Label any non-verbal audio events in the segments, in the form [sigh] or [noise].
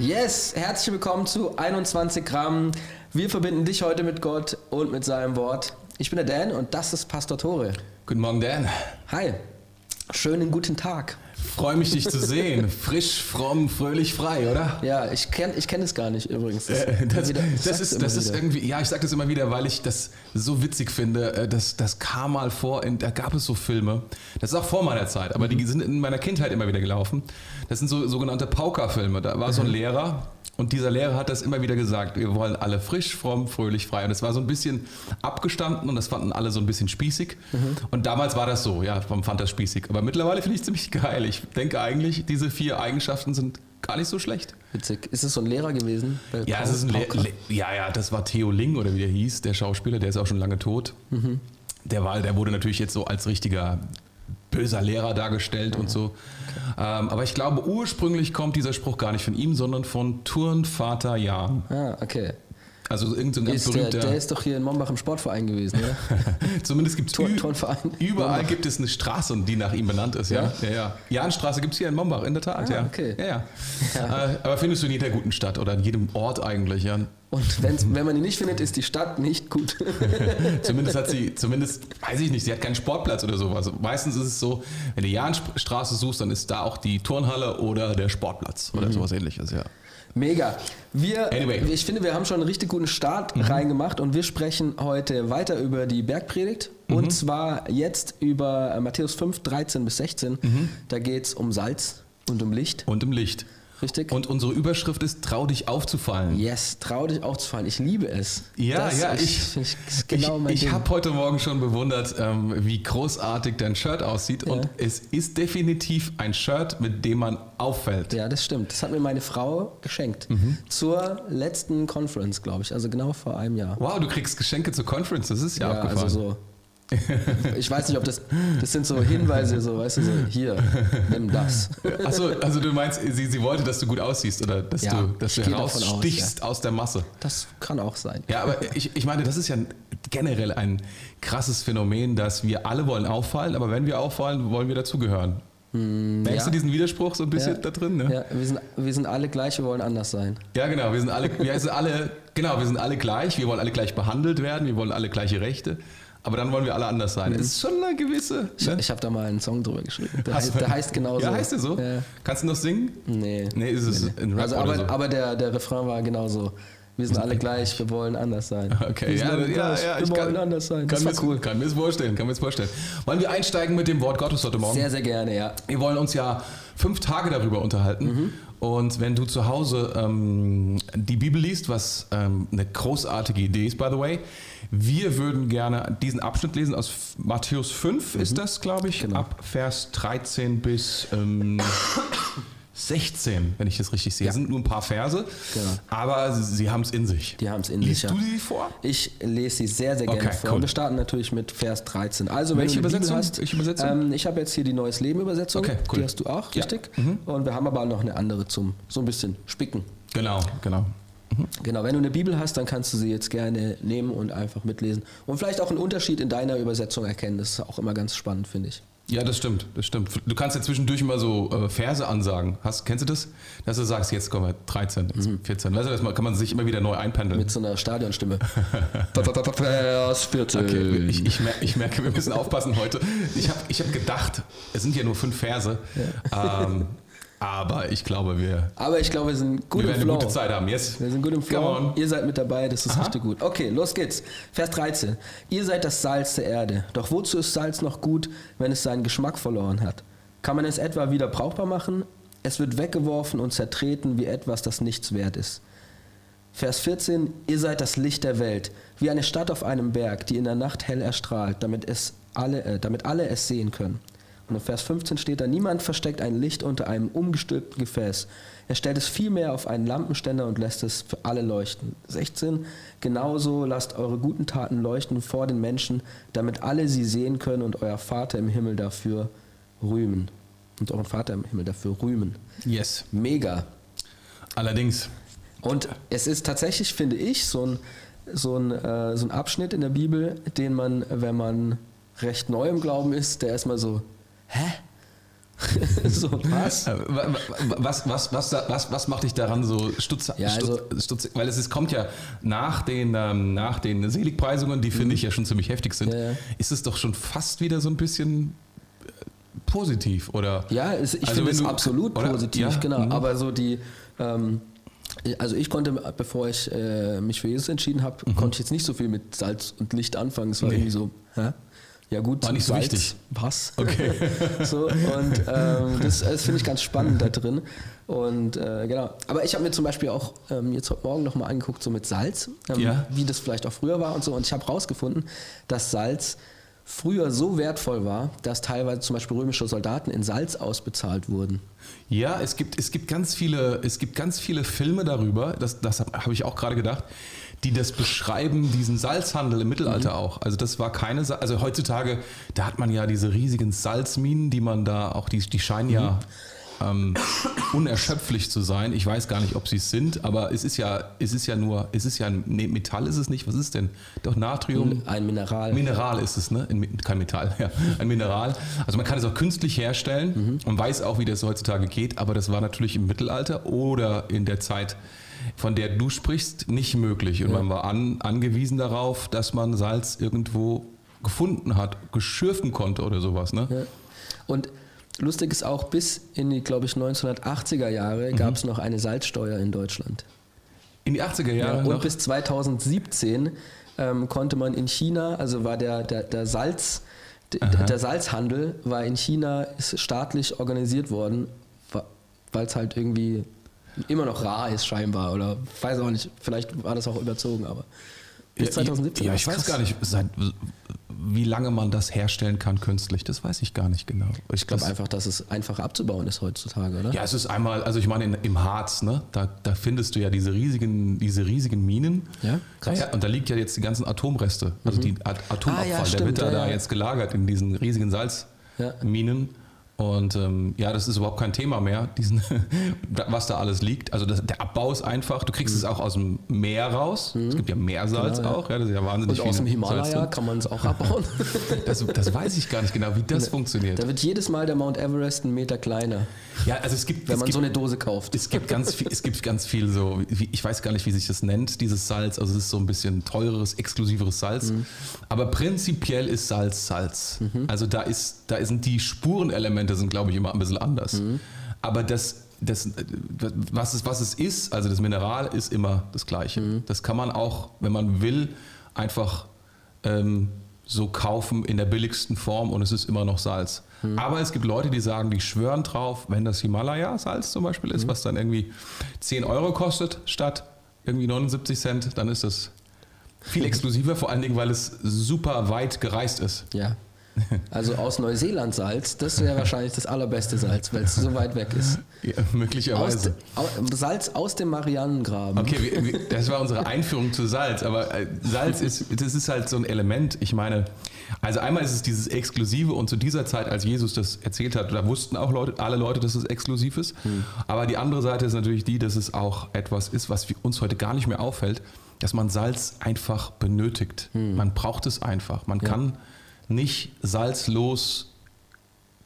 Yes, herzlich willkommen zu 21 Gramm. Wir verbinden dich heute mit Gott und mit seinem Wort. Ich bin der Dan und das ist Pastor Tore. Guten Morgen, Dan. Hi, schönen guten Tag. Freue mich, dich zu sehen. Frisch, fromm, fröhlich, frei, oder? Ja, ich kenne ich kenn es gar nicht übrigens. Das, Äh, das, wieder- das, ist, das ist irgendwie, ja, ich sage das immer wieder, weil ich das so witzig finde. äh, Das, das kam mal vor, in, da gab es so Filme. Das ist auch vor meiner Zeit, aber Mhm. die sind in meiner Kindheit immer wieder gelaufen. Das sind so sogenannte Pauker-Filme. Da war so ein Mhm. Lehrer und dieser Lehrer hat das immer wieder gesagt. Wir wollen alle frisch, fromm, fröhlich, frei. Und es war so ein bisschen abgestanden und das fanden alle so ein bisschen spießig. Mhm. Und damals war das so, ja, man fand das spießig. Aber mittlerweile finde ich es ziemlich geil. Ich denke eigentlich, diese vier Eigenschaften sind gar nicht so schlecht. Witzig. Ist es so ein Lehrer gewesen? Ja, Pau- es ist ein Le Pauker? Le ja, ja, das war Theo Ling oder wie der hieß, der Schauspieler, der ist auch schon lange tot. Der war, der wurde natürlich jetzt so als richtiger böser Lehrer dargestellt und so. Ähm, aber ich glaube, ursprünglich kommt dieser Spruch gar nicht von ihm, sondern von Turnvater Jan. Ah, okay. Also irgend so ein ganz Ist der, berühmter. der ist doch hier in Mombach im Sportverein gewesen, oder? [laughs] Zumindest gibt es Turn- Turnverein. überall Mombach. gibt es eine Straße, die nach ihm benannt ist. Ja, ja, ja. Janstraße gibt es hier in Mombach, in der Tat. Ah, ja. okay. Ja, ja. Äh, aber findest du in jeder guten Stadt oder in jedem Ort eigentlich, Jan? Und wenn's, wenn man ihn nicht findet, ist die Stadt nicht gut. [laughs] Zumindest hat sie, [laughs] zumindest, weiß ich nicht, sie hat keinen Sportplatz oder sowas. Meistens ist es so, wenn du Jahnstraße suchst, dann ist da auch die Turnhalle oder der Sportplatz oder sowas ähnliches, ja. Mega. Wir, Anyway. Mhm. ich finde, wir haben schon einen richtig guten Start reingemacht und wir sprechen heute weiter über die Bergpredigt. Mhm. Und zwar jetzt über äh, Matthäus 5, 13 bis 16. Mhm. Da geht es um Salz und um Licht. Und im Licht. Richtig? Und unsere Überschrift ist, trau dich aufzufallen. yes, trau dich aufzufallen. Ich liebe es. Ja, Das ja, ich, ich, genau ich, ich habe heute Morgen schon bewundert, ähm, wie großartig dein Shirt aussieht. Und es ist definitiv ein Shirt, mit dem man auffällt. Ja, das stimmt. Das hat mir meine Frau geschenkt. Mhm. Zur letzten Conference, glaube ich. Also genau vor einem Jahr. Wow, du kriegst Geschenke zur Conference, das ist ja, Ja, abgefahren. also so. Ich weiß nicht, ob das. Das sind so Hinweise, so, weißt du, so, hier, nimm das. Achso, also du meinst, sie, sie wollte, dass du gut aussiehst oder dass Ja, du, dass du davon aus, herausstichst aus der Masse. Das kann auch sein. Ja, aber ich, ich meine, das ist ja generell ein krasses Phänomen, dass wir alle wollen auffallen, aber wenn wir auffallen, wollen wir dazugehören. Merkst ja. du diesen Widerspruch so ein bisschen ja, da drin? Ne? Ja, wir sind, wir sind alle gleich, wir wollen anders sein. Ja, genau. Wir sind alle, wir sind alle, genau, wir sind alle gleich. Wir wollen alle gleich behandelt werden. Wir wollen alle gleiche Rechte. Aber dann wollen wir alle anders sein. Das ist schon eine gewisse. Ich, ne? ich habe da mal einen Song drüber geschrieben. Der, heißt, der heißt genauso. Ja, heißt der so? Ja. Kannst du noch singen? Nee. Nee, ist es ein Rap Also, aber, so? aber der, der Refrain war genauso. Wir sind alle gleich, wir wollen anders sein. [laughs] Okay, ja, ja, gleich, ja, wir ich wollen kann, anders sein. Kann Das war mir, cool. Kann mir das vorstellen, kann mir das vorstellen. Wollen wir einsteigen mit dem Wort Gottes heute Morgen? Sehr, sehr gerne, ja. Wir wollen uns ja fünf Tage darüber unterhalten. Mhm. Und wenn du zu Hause ähm, die Bibel liest, was ähm, eine großartige Idee ist, by the way, wir würden gerne diesen Abschnitt lesen aus Matthäus 5, ist das, glaube ich, Genau. ab Vers 13 bis ähm, [coughs] 16, wenn ich das richtig sehe. Ja. Es sind nur ein paar Verse, Genau. aber sie, haben es in sich. Die haben es in Liest sich. ja. du sie vor? Ich lese sie sehr, sehr gerne Okay, vor. cool. Und wir starten natürlich mit Vers 13. Also, Welche Übersetzung? hast, Welche Übersetzung? Ähm, ich habe jetzt hier die Neues Leben Übersetzung. Okay, cool. Die hast du auch, Ja. Mhm. richtig? Und wir haben aber noch eine andere zum so ein bisschen spicken. Genau, genau. Genau, wenn du eine Bibel hast, dann kannst du sie jetzt gerne nehmen und einfach mitlesen. Und vielleicht auch einen Unterschied in deiner Übersetzung erkennen. Das ist auch immer ganz spannend, finde ich. Ja, das stimmt, das stimmt. Du kannst ja zwischendurch immer so äh, Verse ansagen. Hast, kennst du das? Dass du sagst, jetzt kommen wir 13, jetzt 14. Weißt du, das kann man sich immer wieder neu einpendeln. Mit so einer Stadionstimme. [laughs] Vers 14. Okay, ich, ich, mer ich merke, wir müssen aufpassen heute. Ich habe ich hab gedacht, es sind ja nur fünf Verse, ähm, aber ich glaube, wir, Aber ich glaube, wir sind gut wir im werden Flow. eine gute Zeit haben. Yes. Wir sind gut im Flow. Ihr seid mit dabei, das ist richtig gut. Okay, los geht's. Vers 13. Ihr seid das Salz der Erde. Doch wozu ist Salz noch gut, wenn es seinen Geschmack verloren hat? Kann man es etwa wieder brauchbar machen? Es wird weggeworfen und zertreten wie etwas, das nichts wert ist. Vers 14. Ihr seid das Licht der Welt, wie eine Stadt auf einem Berg, die in der Nacht hell erstrahlt, damit, es alle, äh, damit alle es sehen können. Und in Vers 15 steht da, niemand versteckt ein Licht unter einem umgestülpten Gefäß. Er stellt es vielmehr auf einen Lampenständer und lässt es für alle leuchten. 16. Genauso lasst eure guten Taten leuchten vor den Menschen, damit alle sie sehen können und euer Vater im Himmel dafür rühmen. Und euren Vater im Himmel dafür rühmen. Yes. Mega. Allerdings, Und es ist tatsächlich, finde ich, so ein, so, ein, äh, so ein Abschnitt in der Bibel, den man, wenn man recht neu im Glauben ist, der erstmal so, hä? [laughs] so, was? Äh, was, was, was, was? was macht dich daran so stutz, ja, also, stutz, stutz, weil es, es kommt ja nach den, ähm, nach den Seligpreisungen, die finde mhm. ich ja schon ziemlich heftig sind, ja, ja. ist es doch schon fast wieder so ein bisschen äh, positiv, oder? Ja, es, ich also finde es absolut oder? positiv, genau. Mhm. Aber so die, ähm, also ich konnte, bevor ich äh, mich für Jesus entschieden habe, mhm. konnte ich jetzt nicht so viel mit Salz und Licht anfangen. Es war nee. irgendwie so, hä? Ja gut, war nicht so Salz, wichtig. Was? Okay. [laughs] so, und ähm, das, das finde ich ganz spannend da drin. Und äh, genau. Aber ich habe mir zum Beispiel auch ähm, jetzt heute Morgen nochmal angeguckt, so mit Salz, ähm, ja. wie das vielleicht auch früher war und so. Und ich habe rausgefunden, dass Salz früher so wertvoll war, dass teilweise zum Beispiel römische Soldaten in Salz ausbezahlt wurden. Ja, es gibt, es gibt, ganz, viele, es gibt ganz viele Filme darüber, das, das habe ich auch gerade gedacht, die das beschreiben, diesen Salzhandel im Mittelalter mhm. auch. Also das war keine, Sa also heutzutage, da hat man ja diese riesigen Salzminen, die man da auch, die, die scheinen mhm. ja ähm, unerschöpflich zu sein. Ich weiß gar nicht, ob sie es sind, aber es ist ja, es ist ja nur, es ist ja ein nee, Metall, ist es nicht? Was ist denn? Doch Natrium. Ein Mineral. Mineral ist es, ne? Kein Metall, [laughs] ja. Ein Mineral. Also man kann es auch künstlich herstellen mhm. und weiß auch, wie das heutzutage geht, aber das war natürlich im Mittelalter oder in der Zeit, von der du sprichst, nicht möglich. Und ja. man war an, angewiesen darauf, dass man Salz irgendwo gefunden hat, geschürfen konnte oder sowas. Ne? Ja. Und lustig ist auch, bis in die, glaube ich, 1980er Jahre mhm. gab es noch eine Salzsteuer in Deutschland. In die 80er Jahre? Ja, und noch? bis 2017 ähm, konnte man in China, also war der, der, der Salz, Aha. der Salzhandel war in China staatlich organisiert worden, weil es halt irgendwie immer noch rar ist scheinbar oder weiß auch nicht, vielleicht war das auch überzogen, aber bis 2017. Ja, ich weiß gar nicht, seit, wie lange man das herstellen kann künstlich, das weiß ich gar nicht genau. Ich glaube einfach, dass es einfacher abzubauen ist heutzutage, oder? Ja, es ist einmal, also ich meine in, im Harz, ne, da, da findest du ja diese riesigen, diese riesigen Minen. Ja, krass. Ja, und da liegt ja jetzt die ganzen Atomreste, also mhm. die Atomabfall, ah, ja, der wird ja, da jetzt gelagert in diesen riesigen Salzminen. Und ähm, ja, das ist überhaupt kein Thema mehr, diesen, [laughs] was da alles liegt. Also das, der Abbau ist einfach. Du kriegst mhm. es auch aus dem Meer raus. Mhm. Es gibt ja Meersalz genau, auch. Ja. das ist ja wahnsinnig Und aus dem Himalaya kann man es auch [laughs] abbauen. das, das, weiß ich gar nicht genau, wie das da, funktioniert. Da wird jedes Mal der Mount Everest einen Meter kleiner. Ja, also es gibt, wenn es man gibt, so eine Dose kauft. Es gibt ganz viel, es gibt ganz viel so. Ich weiß gar nicht, wie sich das nennt, dieses Salz. Also es ist so ein bisschen teureres, exklusiveres Salz. Mhm. Aber prinzipiell ist Salz Salz. Mhm. Also da ist, da sind die Spurenelemente sind, glaube ich, immer ein bisschen bisschen anders. Mhm. Aber das, das, was, es, was es ist, also das Mineral ist immer das Gleiche. Mhm. Das kann man auch, wenn man will, einfach ähm, so kaufen in der billigsten Form und es ist immer noch Salz. Mhm. Aber es gibt Leute, die sagen, die schwören drauf, wenn das Himalaya-Salz zum Beispiel ist, mhm. was dann irgendwie 10 Euro kostet statt irgendwie 79 Cent, dann ist das viel [laughs] exklusiver, vor allen Dingen, weil es super weit gereist ist. Ja. Also aus Neuseeland Salz, das wäre wahrscheinlich das allerbeste Salz, weil es so weit weg ist. Ja, möglicherweise. Aus, Salz aus dem Marianengraben. Okay, das war unsere Einführung zu Salz, aber äh, Salz ist, das ist halt so ein Element. Ich meine, also einmal ist es dieses Exklusive und zu dieser Zeit, als Jesus das erzählt hat, da wussten auch Leute, alle Leute, dass es exklusiv ist. Hm. Aber die andere Seite ist natürlich die, dass es auch etwas ist, was uns heute gar nicht mehr auffällt, dass man Salz einfach benötigt. Hm. Man braucht es einfach. Man ja. kann nicht salzlos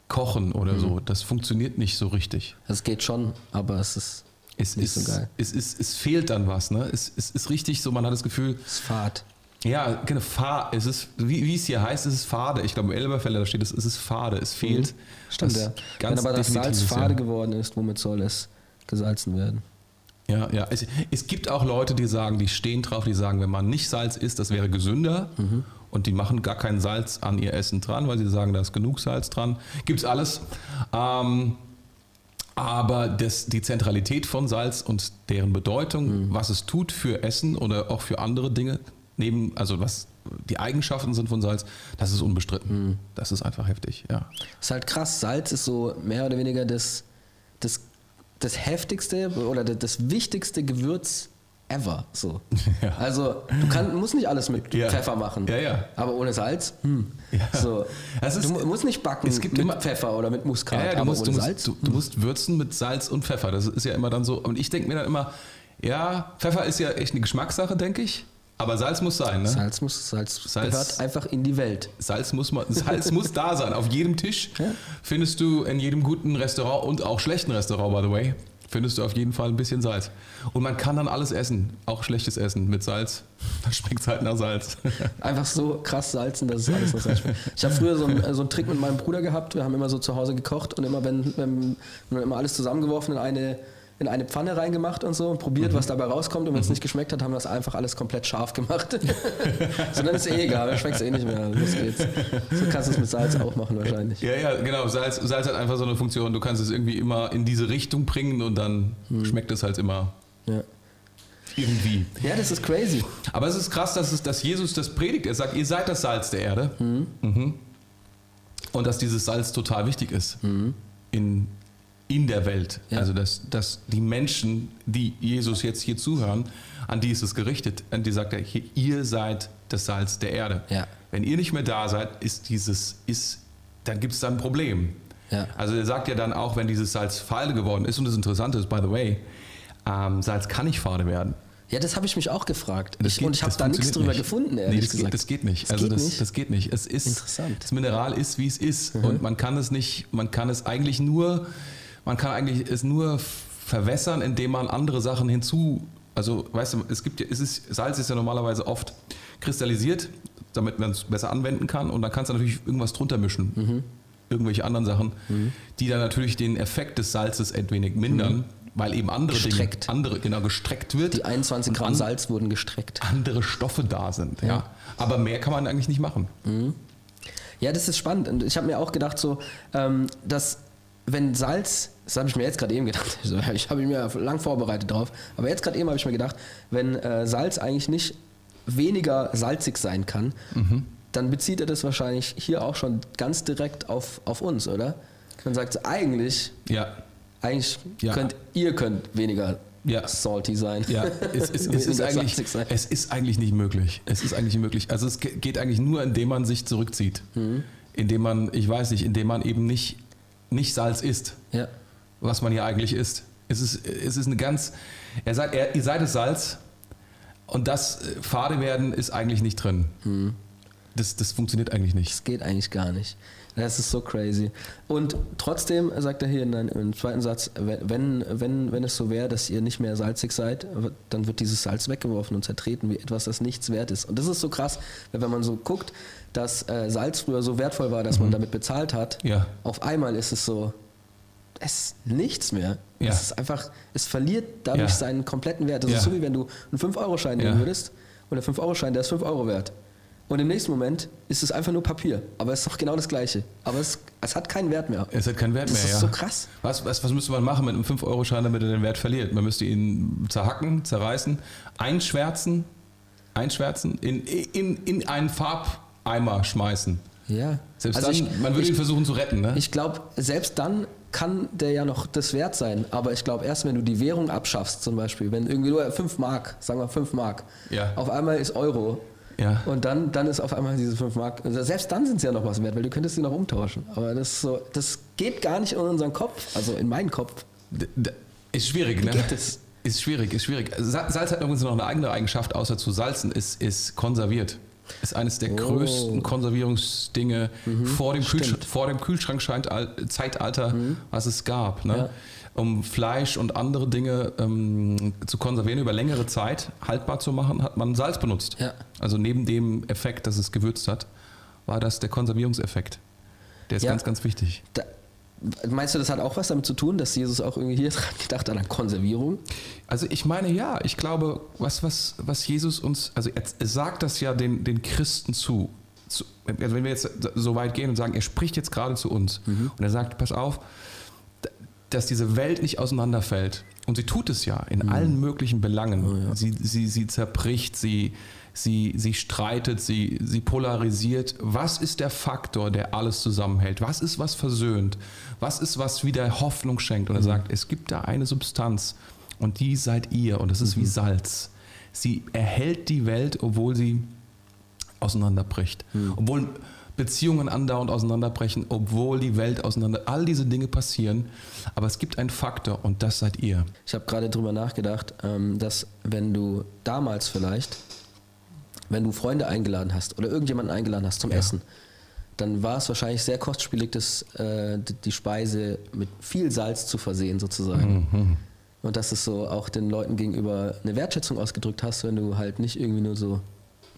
kochen oder mhm. so. Das funktioniert nicht so richtig. Es geht schon, aber es ist es nicht ist, so geil. Es, ist, es fehlt dann was. Ne? Es, es ist richtig so, man hat das Gefühl. Es ist fad. Ja, genau, fad. Es ist, wie, wie es hier heißt, es ist fade. Ich glaube, im Elberfelder da steht es, es ist fade. Es fehlt. Mhm. Stimmt, ja. Wenn aber das Salz fade ja. geworden ist, womit soll es gesalzen werden? Ja, ja. Es, es, gibt auch Leute, die sagen, die stehen drauf, die sagen, wenn man nicht Salz isst, das wäre gesünder. Mhm und die machen gar kein Salz an ihr Essen dran, weil sie sagen, da ist genug Salz dran. Gibt es alles. Ähm, aber das, die Zentralität von Salz und deren Bedeutung, mhm. was es tut für Essen oder auch für andere Dinge, neben, also was die Eigenschaften sind von Salz, das ist unbestritten. Mhm. Das ist einfach heftig, ja. Ist halt krass. Salz ist so mehr oder weniger das, das, das heftigste oder das wichtigste Gewürz ever. So. [laughs] Ja. Also du kann, musst nicht alles mit ja. Pfeffer machen. Ja, ja. Aber ohne Salz, hm. So. Ist, du musst nicht backen es gibt mit immer, Pfeffer oder mit Muskat, ja, aber musst, ohne du Salz. Musst, du, du, musst würzen mit Salz und Pfeffer. Das ist ja immer dann so. Und ich denke mir dann immer, ja, Pfeffer ist ja echt eine Geschmackssache, denke ich. Aber Salz muss sein, ne? Salz muss, Salz, Salz- gehört einfach in die Welt. Salz muss, man, Salz muss da sein. Auf jedem Tisch Ja. findest du in jedem guten Restaurant und auch schlechten Restaurant, by the way, findest du auf jeden Fall ein bisschen Salz. Und man kann dann alles essen, auch schlechtes Essen mit Salz. [laughs] Dann schmeckt es halt nach Salz. [laughs] Einfach so krass salzen, dass es alles noch Salz schmeckt. Ich habe früher so einen, so einen Trick mit meinem Bruder gehabt. Wir haben immer so zu Hause gekocht und immer, wenn, wenn, wenn immer alles zusammengeworfen in eine, in eine Pfanne reingemacht und so und probiert, was dabei rauskommt. Und wenn es nicht geschmeckt hat, haben wir das einfach alles komplett scharf gemacht. [laughs] so, dann ist eh egal, dann schmeckt es eh nicht mehr. Los geht's. So kannst du es mit Salz auch machen wahrscheinlich. Ja, ja, genau. Salz, Salz hat einfach so eine Funktion. Du kannst es irgendwie immer in diese Richtung bringen und dann schmeckt es halt immer Ja. irgendwie. ja, das ist crazy. Aber es ist krass, dass, es, dass Jesus das predigt. Er sagt, ihr seid das Salz der Erde. Mhm. Und dass dieses Salz total wichtig ist in, in der Welt. Ja. Also, dass, dass die Menschen, die Jesus jetzt hier zuhören, an die ist es gerichtet. An die sagt er, ihr seid das Salz der Erde. Ja. Wenn ihr nicht mehr da seid, ist dieses, ist, dann gibt es dann ein Problem. Ja. Also er sagt ja dann auch, wenn dieses Salz fade geworden ist, und das Interessante ist, by the way, ähm, Salz kann nicht fade werden. Ja, das habe ich mich auch gefragt. Ich, geht- und ich habe da nichts drüber nicht. gefunden, Nee, ehrlich das, gesagt. geht, das geht nicht. Das also geht das, nicht? das geht nicht. Es ist Interessant. Mhm. das Mineral ist wie es ist und man kann es nicht, man kann es eigentlich nur, man kann eigentlich es nur verwässern, indem man andere Sachen hinzu, also weißt du, es gibt ja, es ist Salz ist ja normalerweise oft kristallisiert, damit man es besser anwenden kann und dann kannst du natürlich irgendwas drunter mischen. Mhm. Irgendwelche anderen Sachen, die dann natürlich den Effekt des Salzes ein wenig mindern, weil eben andere Mhm. Gestreckt. Dinge, andere genau gestreckt wird Die 21 und Gramm an- Salz wurden gestreckt. andere Stoffe da sind. Ja. Aber mehr kann man eigentlich nicht machen. Ja, das ist spannend. Und ich habe mir auch gedacht, so, ähm, dass wenn Salz, das habe ich mir jetzt gerade eben gedacht, [laughs] ich habe mich mir lang vorbereitet drauf, aber jetzt gerade eben habe ich mir gedacht, wenn äh, Salz eigentlich nicht weniger salzig sein kann, dann bezieht er das wahrscheinlich hier auch schon ganz direkt auf, auf uns, oder? Dann sagt er, eigentlich, Ja. eigentlich Ja. könnt ihr könnt weniger Ja. salty sein. Ja, es, ist, [laughs] es, ist eigentlich, es ist eigentlich nicht möglich. Es ist eigentlich nicht möglich. Also es ge- geht eigentlich nur, indem man sich zurückzieht. Indem man, ich weiß nicht, indem man eben nicht, nicht Salz isst, Ja. was man ja eigentlich isst. Es ist, es ist eine ganz, er sagt, er, ihr seid das Salz und das äh, Fade werden ist eigentlich nicht drin. Das, das funktioniert eigentlich nicht. Das geht eigentlich gar nicht. Das ist so crazy. Und trotzdem sagt er hier in einem, im zweiten Satz, wenn, wenn, wenn es so wäre, dass ihr nicht mehr salzig seid, dann wird dieses Salz weggeworfen und zertreten wie etwas, das nichts wert ist. Und das ist so krass, wenn man so guckt, dass äh, Salz früher so wertvoll war, dass man damit bezahlt hat, Ja. auf einmal ist es so, es ist nichts mehr. Ja. Es ist einfach, es verliert dadurch Ja. seinen kompletten Wert. Das Ja. ist so wie wenn du einen 5-Euro-Schein nehmen würdest und der 5-Euro-Schein, der ist 5 Euro wert. Und im nächsten Moment ist es einfach nur Papier. Aber es ist doch genau das Gleiche. Aber es, es hat keinen Wert mehr. Es hat keinen Wert Das mehr. ist ja. so krass. Was, was, was müsste man machen mit einem 5-Euro-Schein, damit er den Wert verliert? Man müsste ihn zerhacken, zerreißen, einschwärzen, einschwärzen, in, in, in einen Farbeimer schmeißen. Ja. Selbst Also dann, ich- man würde ihn versuchen zu retten, ne? Ich glaube, selbst dann kann der ja noch das wert sein. Aber ich glaube, erst wenn du die Währung abschaffst, zum Beispiel, wenn irgendwie nur 5 Mark, sagen wir 5 Mark, Ja. auf einmal ist Euro. Ja. Und dann, dann ist auf einmal diese 5 Mark. Also selbst dann sind sie ja noch was wert, weil du könntest sie noch umtauschen. Aber das, so, das geht gar nicht in unseren Kopf, also in meinen Kopf. D- Ist schwierig, ne? geht das? Ist schwierig, ist schwierig. Sa- Salz hat übrigens noch eine eigene Eigenschaft, außer zu salzen, ist, ist konserviert. Ist eines der Oh. größten Konservierungsdinge vor, dem vor dem Kühlschrank-Zeitalter, was es gab. Ne? Ja. Um Fleisch und andere Dinge ähm, zu konservieren, über längere Zeit haltbar zu machen, hat man Salz benutzt. Ja. Also neben dem Effekt, dass es gewürzt hat, war das der Konservierungseffekt. Der ist Ja. ganz, ganz wichtig. Da, meinst du, das hat auch was damit zu tun, dass Jesus auch irgendwie hier dran gedacht hat an Konservierung? Also ich meine ja, ich glaube, was, was, was Jesus uns, also er, sagt das ja den, den Christen zu. zu. Also wenn wir jetzt so weit gehen und sagen, er spricht jetzt gerade zu uns und er sagt, pass auf, dass diese Welt nicht auseinanderfällt. Und sie tut es ja in allen möglichen Belangen. sie, sie, sie zerbricht, sie, sie, sie streitet, sie, sie polarisiert. Was ist der Faktor, der alles zusammenhält? Was ist, was versöhnt? Was ist, was wieder Hoffnung schenkt? Und er sagt, es gibt da eine Substanz und die seid ihr und das ist wie Salz. Sie erhält die Welt, obwohl sie auseinanderbricht. Obwohl Beziehungen andauernd auseinanderbrechen, obwohl die Welt auseinander, all diese Dinge passieren. Aber es gibt einen Faktor und das seid ihr. Ich habe gerade drüber nachgedacht, ähm, dass wenn du damals vielleicht, wenn du Freunde eingeladen hast oder irgendjemanden eingeladen hast zum Ja. Essen, dann war es wahrscheinlich sehr kostspielig, das, äh, die- Speise mit viel Salz zu versehen, sozusagen. Mhm. Und dass es so auch den Leuten gegenüber eine Wertschätzung ausgedrückt hast, wenn du halt nicht irgendwie nur so,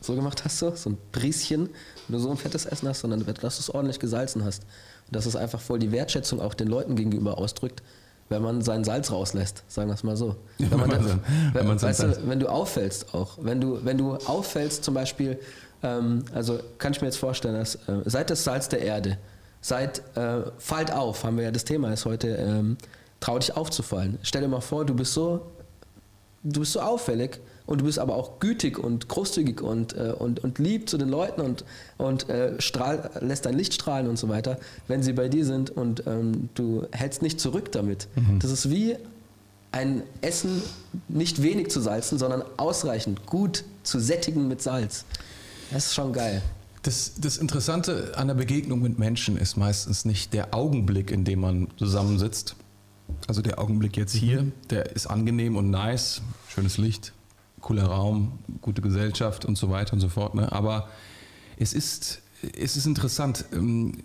so gemacht hast, so, so ein Prieschen, wenn du so ein fettes Essen hast, sondern dass du es ordentlich gesalzen hast. Und dass es einfach voll die Wertschätzung auch den Leuten gegenüber ausdrückt, wenn man sein Salz rauslässt, sagen wir es mal so. Wenn, man, wenn man wenn man weißt du, wenn du auffällst auch, wenn du, wenn du auffällst zum Beispiel, ähm, also kann ich mir jetzt vorstellen, dass äh, seid das Salz der Erde, seid, äh, fallt auf, haben wir ja das Thema ist heute, ähm, trau dich aufzufallen. Stell dir mal vor, du bist so, du bist so auffällig und du bist aber auch gütig und großzügig und, äh, und, und lieb zu den Leuten und, und äh, strahl, lässt dein Licht strahlen und so weiter, wenn sie bei dir sind und ähm, du hältst nicht zurück damit. Das ist wie ein Essen nicht wenig zu salzen, sondern ausreichend gut zu sättigen mit Salz. Das ist schon geil. Das, das Interessante an der Begegnung mit Menschen ist meistens nicht der Augenblick, in dem man zusammensitzt. Also der Augenblick jetzt hier, der ist angenehm und nice, schönes Licht, cooler Raum, gute Gesellschaft und so weiter und so fort. Ne? Aber es ist, es ist interessant. ähm,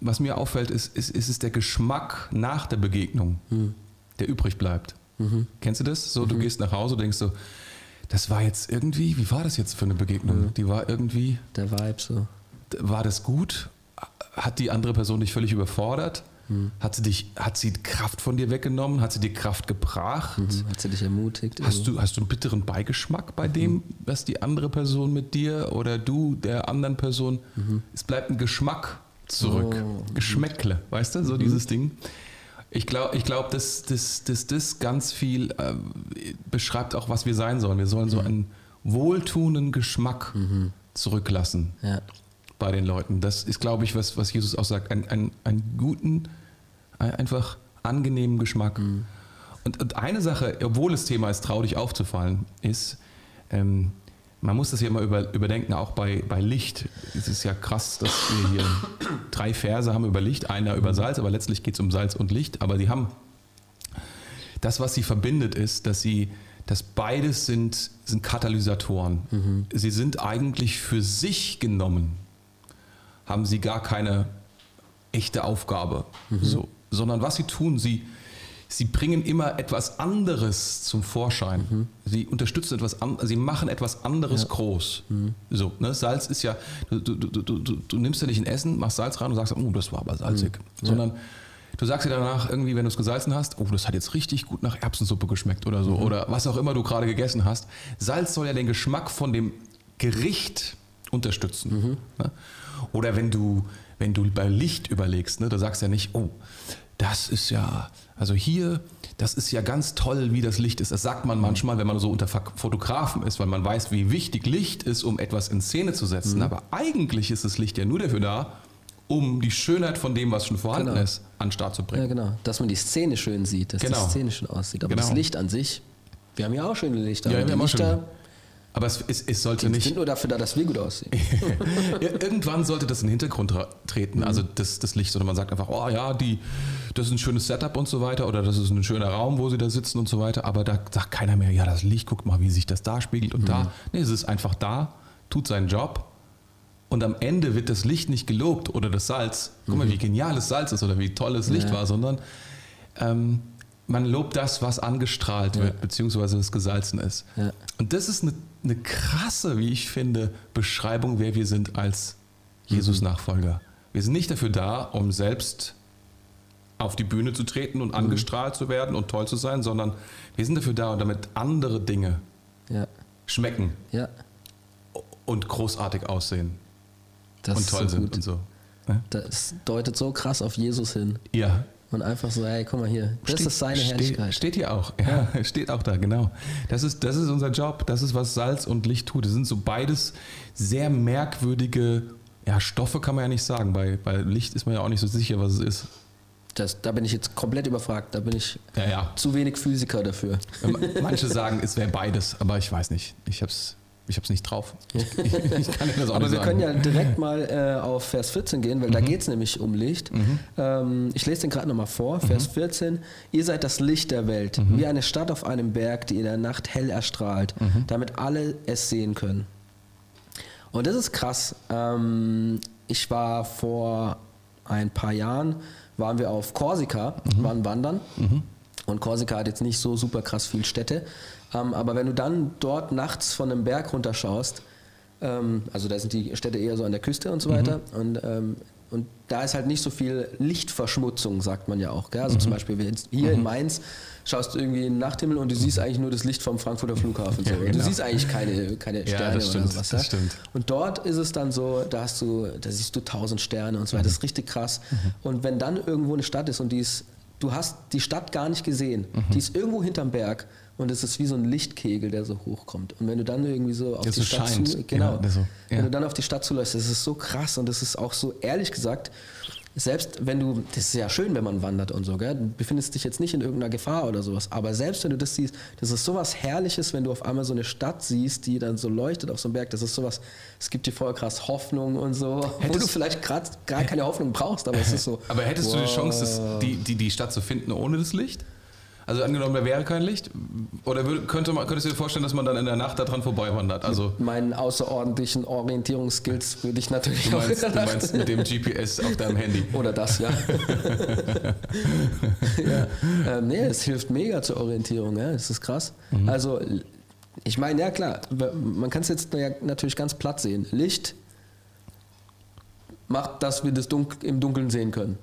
Was mir auffällt, ist, ist, ist es der Geschmack nach der Begegnung, der übrig bleibt. Kennst du das? So, du gehst nach Hause, denkst so, das war jetzt irgendwie, wie war das jetzt für eine Begegnung? Die war irgendwie, Der Vibe so. war das gut? Hat die andere Person dich völlig überfordert? Hat sie dich, hat sie Kraft von dir weggenommen? Hat sie dir Kraft gebracht? Mhm. Hat sie dich ermutigt? Hast du, hast du einen bitteren Beigeschmack bei dem, was die andere Person mit dir oder du der anderen Person? Es bleibt ein Geschmack zurück. Oh. Geschmäckle, weißt du, so dieses Ding. Ich glaube, ich glaub, dass, dass, dass das ganz viel äh, beschreibt auch, was wir sein sollen. Wir sollen so einen wohltuenden Geschmack zurücklassen Ja. bei den Leuten. Das ist, glaube ich, was, was Jesus auch sagt. Ein, ein, einen guten, ein, einfach angenehmen Geschmack. Und, und eine Sache, obwohl das Thema ist, trau dich aufzufallen, ist, ähm, man muss das ja immer über, überdenken, auch bei, bei Licht. Es ist ja krass, dass wir hier [coughs] drei Verse haben über Licht, einer über Salz, aber letztlich geht es um Salz und Licht. Aber die haben das, was sie verbindet, ist, dass sie, dass beides sind, sind Katalysatoren. Sie sind eigentlich für sich genommen, haben sie gar keine echte Aufgabe, so, sondern was sie tun, sie, sie bringen immer etwas anderes zum Vorschein. Sie unterstützen etwas, an, sie machen etwas anderes groß. So, ne? Salz ist ja, du, du, du, du, nimmst ja nicht ein Essen, machst Salz rein und sagst, oh, das war aber salzig, sondern Du sagst dir danach irgendwie, wenn du es gesalzen hast, oh, das hat jetzt richtig gut nach Erbsensuppe geschmeckt oder so. Oder was auch immer du gerade gegessen hast. Salz soll ja den Geschmack von dem Gericht unterstützen. Ne? Oder wenn du, wenn du bei Licht überlegst, ne, da sagst du ja nicht, oh, das ist ja, also hier, das ist ja ganz toll, wie das Licht ist. Das sagt man manchmal, wenn man so unter Fotografen ist, weil man weiß, wie wichtig Licht ist, um etwas in Szene zu setzen. Aber eigentlich ist das Licht ja nur dafür da, um die Schönheit von dem, was schon vorhanden Genau. ist, an den Start zu Ja, bringen. genau. Dass man die Szene schön sieht, dass Genau. die Szene schön aussieht. Aber Genau. das Licht an sich, wir haben ja auch schöne Lichter. Ja, aber wir die haben auch Lichter schöne. Aber es, es, es sollte die nicht. sind nur dafür da, dass wir gut aussehen. [laughs] Ir- Irgendwann sollte das in den Hintergrund treten, also das, das Licht, sondern man sagt einfach, oh ja, die, das ist ein schönes Setup und so weiter oder das ist ein schöner Raum, wo sie da sitzen und so weiter, aber da sagt keiner mehr, ja, das Licht, guck mal, wie sich das da spiegelt und da. Nee, es ist einfach da, tut seinen Job und am Ende wird das Licht nicht gelobt oder das Salz, guck mal, wie genial das Salz ist oder wie toll das Licht Ja. war, sondern ähm, man lobt das, was angestrahlt Ja. wird, beziehungsweise was gesalzen ist. Ja. Und das ist eine, eine krasse, wie ich finde, Beschreibung, wer wir sind als Jesus-Nachfolger. Wir sind nicht dafür da, um selbst auf die Bühne zu treten und angestrahlt zu werden und toll zu sein, sondern wir sind dafür da, damit andere Dinge Ja, schmecken ja. und großartig aussehen Das und ist toll so sind gut. und so. Das deutet so krass auf Jesus hin. Ja. Und einfach so, hey, guck mal hier, das ist seine steht, Herrlichkeit. Steht hier auch. Ja, [laughs] steht auch da, genau. Das ist, das ist unser Job. Das ist, was Salz und Licht tut. Das sind so beides sehr merkwürdige ja, Stoffe, kann man ja nicht sagen. Bei, bei Licht ist man ja auch nicht so sicher, was es ist. Das, da bin ich jetzt komplett überfragt. Da bin ich Ja, ja. zu wenig Physiker dafür. [laughs] Manche sagen, es wäre beides, aber ich weiß nicht. Ich hab's, ich hab's nicht drauf. Ich, [laughs] ich kann das auch Aber nicht wir sagen. können ja direkt mal äh, auf Vers 14 gehen, weil Mhm. da geht es nämlich um Licht. Ähm, ich lese den gerade nochmal vor, Vers Mhm. 14. Ihr seid das Licht der Welt, wie eine Stadt auf einem Berg, die in der Nacht hell erstrahlt, Mhm. damit alle es sehen können. Und das ist krass. Ähm, ich war vor ein paar Jahren, waren wir auf Korsika, waren wandern. Und Korsika hat jetzt nicht so super krass viele Städte. Ähm, aber wenn du dann dort nachts von einem Berg runterschaust, ähm, also da sind die Städte eher so an der Küste und so weiter. Und, ähm, und da ist halt nicht so viel Lichtverschmutzung, sagt man ja auch. Gell? Also zum Beispiel hier in Mainz schaust du irgendwie in den Nachthimmel und du siehst eigentlich nur das Licht vom Frankfurter Flughafen. [laughs] So. Ja, Und Du genau. siehst eigentlich keine, keine Ja, Sterne das stimmt, oder sowas. das ja? stimmt. Und dort ist es dann so, da hast du, da siehst du tausend Sterne und so weiter. Das ist richtig krass. Und wenn dann irgendwo eine Stadt ist und die ist, du hast die Stadt gar nicht gesehen, die ist irgendwo hinterm Berg und es ist wie so ein Lichtkegel, der so hochkommt. Und wenn du dann irgendwie so auf Der die so Stadt scheint. zu, genau, Ja, so- ja. wenn du dann auf die Stadt zuläufst, das ist so krass und das ist auch so ehrlich gesagt. Selbst wenn du, das ist ja schön, wenn man wandert und so, gell? du befindest dich jetzt nicht in irgendeiner Gefahr oder sowas, aber selbst wenn du das siehst, das ist sowas Herrliches, wenn du auf einmal so eine Stadt siehst, die dann so leuchtet auf so einem Berg, das ist sowas, es gibt dir voll krass Hoffnung und so, wo du Hättest- vielleicht gerade gar keine Hoffnung brauchst, aber es ist so. [laughs] Aber hättest du die wow. Chance, das, die, die, die Stadt zu finden ohne das Licht? Also angenommen, da wäre kein Licht? Oder würde, könnte man, könntest du dir vorstellen, dass man dann in der Nacht daran vorbeiwandert? Also Meinen außerordentlichen Orientierungsskills würde ich natürlich du auch meinst, du meinst mit dem GPS auf deinem Handy? [laughs] Oder das, ja. [laughs] ja. Ähm, nee, es hilft mega zur Orientierung, ja. Das ist krass. Also, ich meine, ja klar, man kann es jetzt natürlich ganz platt sehen. Licht macht, dass wir das Dunk im Dunkeln sehen können.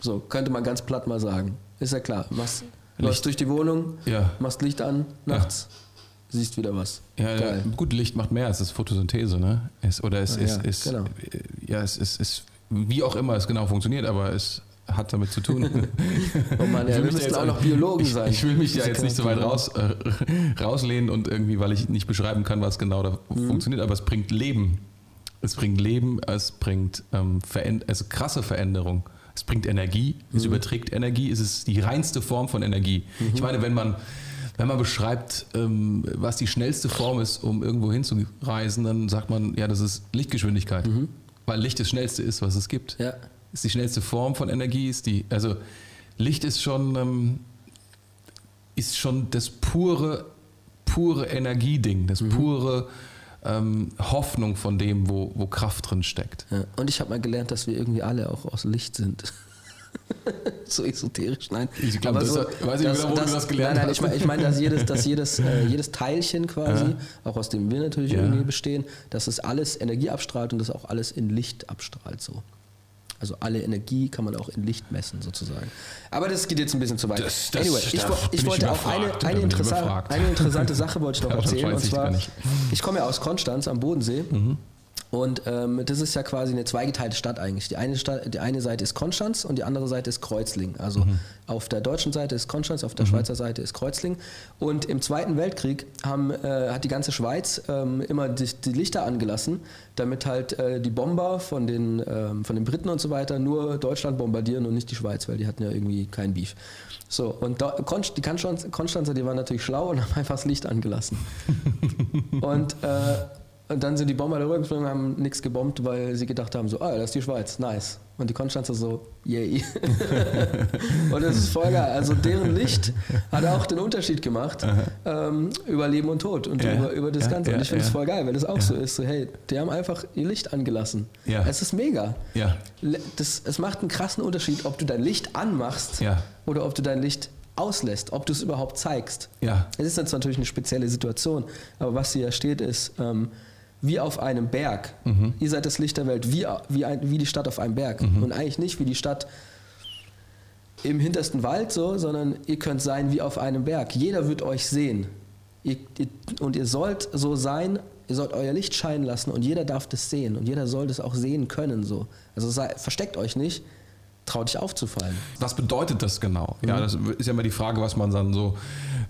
So, könnte man ganz platt mal sagen. Ist ja klar. Machst, läufst durch die Wohnung, Ja. machst Licht an, nachts, siehst wieder was. Ja, ja, Geil. gut, Licht macht mehr, es ist Photosynthese, ne? Es, oder es Ja, ist, ja, ist genau. äh, ja, es ist, ist, wie auch immer es genau funktioniert, aber es hat damit zu tun. [laughs] Oh Mann, ja, wir müssen auch noch Biologen ich, sein. Ich will mich ja jetzt nicht so weit raus, äh, rauslehnen und irgendwie, weil ich nicht beschreiben kann, was genau da Mhm. funktioniert, aber es bringt Leben. Es bringt Leben, es bringt ähm, also krasse Veränderung. Es bringt Energie, es Mhm. überträgt Energie, es ist die reinste Form von Energie. Ich meine, wenn man, wenn man beschreibt, ähm, was die schnellste Form ist, um irgendwo hinzureisen, dann sagt man, ja, das ist Lichtgeschwindigkeit. Weil Licht das schnellste ist, was es gibt. Mhm. Ja. Ist die schnellste Form von Energie, ist die, also Licht ist schon, ähm, ist schon das pure, pure Energieding, das pure ähm, Hoffnung von dem, wo, wo Kraft drin steckt. Ja. Und ich habe mal gelernt, dass wir irgendwie alle auch aus Licht sind. [laughs] so esoterisch, nein. Ich glaub, das- weiß ich genau, wo du das gelernt nein, nein, hast. Ich meine, ich mein, dass jedes, dass jedes, [laughs] äh, jedes Teilchen quasi, auch aus dem wir natürlich Ja. irgendwie bestehen, dass es alles Energie abstrahlt und das auch alles in Licht abstrahlt so. Also alle Energie kann man auch in Licht messen sozusagen. Aber das geht jetzt ein bisschen zu weit. Das- das- anyway, ich, ich ich wollte auch eine, eine, ich interessante, eine interessante Sache wollte ich noch [laughs] erzählen. Und ich zwar, nicht. ich komme ja aus Konstanz am Bodensee. Und ähm, das ist ja quasi eine zweigeteilte Stadt eigentlich. Die eine, Stadt, die eine Seite ist Konstanz und die andere Seite ist Kreuzlingen. Also Mhm. auf der deutschen Seite ist Konstanz, auf der Schweizer Seite ist Kreuzlingen. Und im Zweiten Weltkrieg haben, äh, hat die ganze Schweiz ähm, immer die, die Lichter angelassen, damit halt äh, die Bomber von den, ähm, von den Briten und so weiter nur Deutschland bombardieren und nicht die Schweiz, weil die hatten ja irgendwie keinen Beef. So, und da, die Konstanz- Konstanzer, die waren natürlich schlau und [laughs] haben einfach das Licht angelassen. [laughs] und äh, und dann sind die Bomber darüber geflogen und haben nichts gebombt, weil sie gedacht haben, so, ah, das ist die Schweiz, nice. Und die Konstanzer so, yay. [laughs] und das ist voll geil. Also deren Licht hat auch den Unterschied gemacht ähm, über Leben und Tod und Ja, über, über das ja, Ganze. Und ich finde es voll geil, weil das auch so ist. So, hey, die haben einfach ihr Licht angelassen. Ja. Es ist mega. Ja. Das, es macht einen krassen Unterschied, ob du dein Licht anmachst oder ob du dein Licht auslässt, ob du es überhaupt zeigst. Ja. Es ist jetzt natürlich eine spezielle Situation, aber was hier steht ist, ähm, wie auf einem Berg. Mhm. Ihr seid das Licht der Welt, wie, wie, ein, wie die Stadt auf einem Berg. Mhm. Und eigentlich nicht wie die Stadt im hintersten Wald so, sondern ihr könnt sein wie auf einem Berg. Jeder wird euch sehen. Ihr, ihr, und ihr sollt so sein, ihr sollt euer Licht scheinen lassen und jeder darf das sehen und jeder soll das auch sehen können. So. Also sei, versteckt euch nicht, traut dich aufzufallen. Was bedeutet das genau? Mhm. Ja, das ist ja immer die Frage, was man dann so,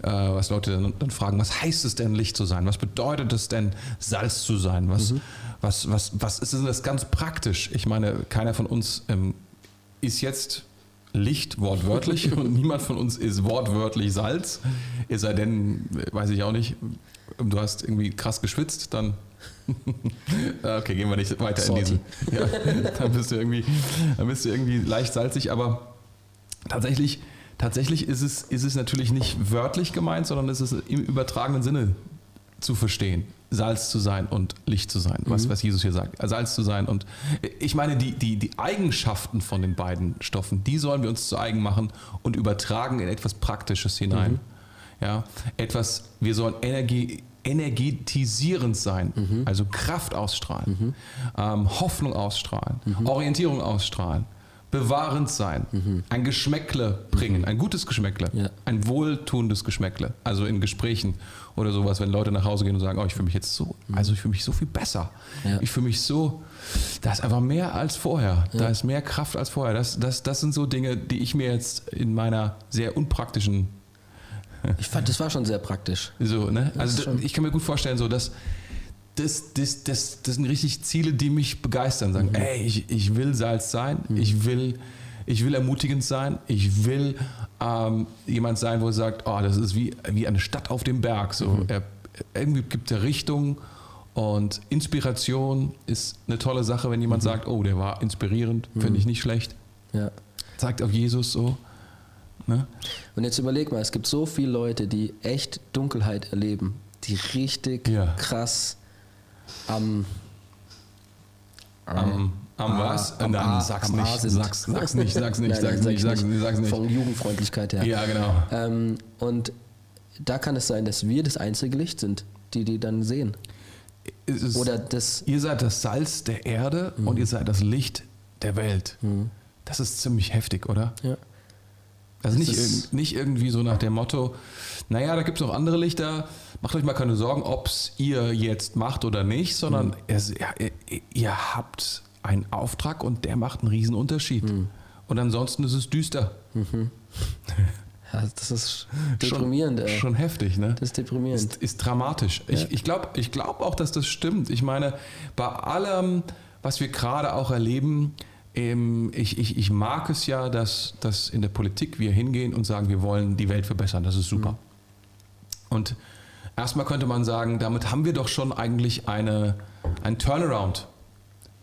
äh, was Leute dann, dann fragen, was heißt es denn, Licht zu sein? Was bedeutet es denn, Salz zu sein? Was, Mhm. was, was, was ist denn das ganz praktisch? Ich meine, keiner von uns ähm, ist jetzt Licht wortwörtlich [laughs] und niemand von uns ist wortwörtlich Salz. Es sei denn, äh, weiß ich auch nicht, du hast irgendwie krass geschwitzt, dann okay, gehen wir nicht weiter Salty. in diesen. Ja, dann bist du irgendwie, dann bist du irgendwie leicht salzig, aber tatsächlich, tatsächlich ist es, ist es natürlich nicht wörtlich gemeint, sondern es ist im übertragenen Sinne zu verstehen. Salz zu sein und Licht zu sein, was, was Jesus hier sagt. Salz zu sein. Und ich meine, die, die, die Eigenschaften von den beiden Stoffen, die sollen wir uns zu eigen machen und übertragen in etwas Praktisches hinein. Ja, etwas, wir sollen Energie, energetisierend sein, also Kraft ausstrahlen, ähm, Hoffnung ausstrahlen, Orientierung ausstrahlen, bewahrend sein, ein Geschmäckle bringen, ein gutes Geschmäckle, Ja. ein wohltuendes Geschmäckle, also in Gesprächen oder sowas, wenn Leute nach Hause gehen und sagen, oh, ich fühle mich jetzt so, also ich fühle mich so viel besser, Ja. ich fühle mich so, da ist einfach mehr als vorher, da ist mehr Kraft als vorher. Das, das, das sind so Dinge, die ich mir jetzt in meiner sehr unpraktischen [laughs] Ich fand, das war schon sehr praktisch. so, ne? Also ich kann mir gut vorstellen, so dass das, das, das, das sind richtig Ziele, die mich begeistern. Sagen, ey, ich, ich will Salz sein, ich will, ich will ermutigend sein, ich will ähm, jemand sein, wo er sagt, oh, das ist wie, wie eine Stadt auf dem Berg. So, er, irgendwie gibt er Richtung und Inspiration ist eine tolle Sache, wenn jemand sagt, oh, der war inspirierend, finde ich nicht schlecht. Ja. Zeigt auf Jesus so. Ne? Und jetzt überleg mal, es gibt so viele Leute, die echt Dunkelheit erleben, die richtig Ja. krass am Am, am was? am Dann A- sag's am nicht, sag's, sag's nicht, sag's nicht, sag's nicht, ich sag's nicht, sag's nicht. Von Jugendfreundlichkeit her. Ja, genau. Ähm, und da kann es sein, dass wir das einzige Licht sind, die die dann sehen. Es ist, Oder das. ihr seid das Salz der Erde und ihr seid das Licht der Welt. Das ist ziemlich heftig, oder? Ja. Also Das nicht, nicht irgendwie so nach dem Motto, naja, da gibt es noch andere Lichter, macht euch mal keine Sorgen, ob es ihr jetzt macht oder nicht, sondern es, ja, ihr, ihr habt einen Auftrag und der macht einen riesen Unterschied. Und ansonsten ist es düster. [laughs] ja, das ist deprimierend, Schon, schon heftig, ne? Das ist deprimierend. ist, ist dramatisch. Ich, ich glaube ich glaub auch, dass das stimmt. Ich meine, bei allem, was wir gerade auch erleben, ich, ich, ich mag es ja, dass, dass in der Politik wir hingehen und sagen, wir wollen die Welt verbessern. Das ist super. Und erstmal könnte man sagen, damit haben wir doch schon eigentlich eine, ein Turnaround.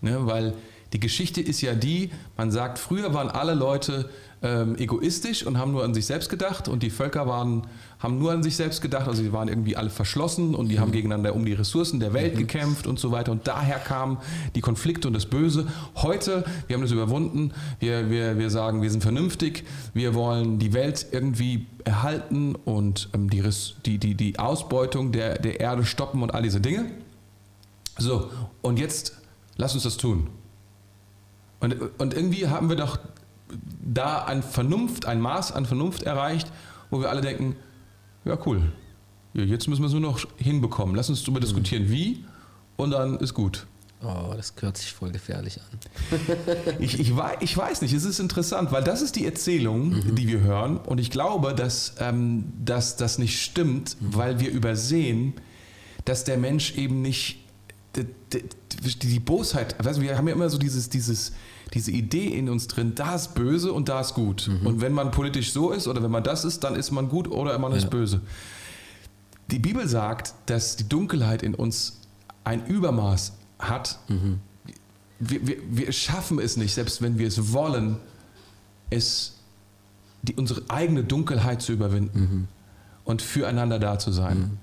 Ne? Weil die Geschichte ist ja die, man sagt, früher waren alle Leute ähm, egoistisch und haben nur an sich selbst gedacht und die Völker waren, haben nur an sich selbst gedacht, also sie waren irgendwie alle verschlossen und die haben gegeneinander um die Ressourcen der Welt gekämpft und so weiter und daher kamen die Konflikte und das Böse. Heute, wir haben das überwunden, wir, wir, wir sagen, wir sind vernünftig, wir wollen die Welt irgendwie erhalten und ähm, die, die, die, die Ausbeutung der, der Erde stoppen und all diese Dinge. So, und jetzt lass uns das tun. Und, und irgendwie haben wir doch da ein Vernunft, ein Maß an Vernunft erreicht, wo wir alle denken, ja cool, jetzt müssen wir es nur noch hinbekommen. Lass uns darüber diskutieren, wie, und dann ist gut. Oh, das hört sich voll gefährlich an. [laughs] Ich, ich, wei- ich weiß nicht, es ist interessant, weil das ist die Erzählung, die wir hören. Und ich glaube, dass, ähm, dass das nicht stimmt, weil wir übersehen, dass der Mensch eben nicht die, die, die Bosheit, also wir haben ja immer so dieses, dieses, diese Idee in uns drin, da ist böse und da ist gut. Und wenn man politisch so ist oder wenn man das ist, dann ist man gut oder man ist Ja. böse. Die Bibel sagt, dass die Dunkelheit in uns ein Übermaß hat. Wir, wir, wir schaffen es nicht, selbst wenn wir es wollen, es, die, unsere eigene Dunkelheit zu überwinden und füreinander da zu sein.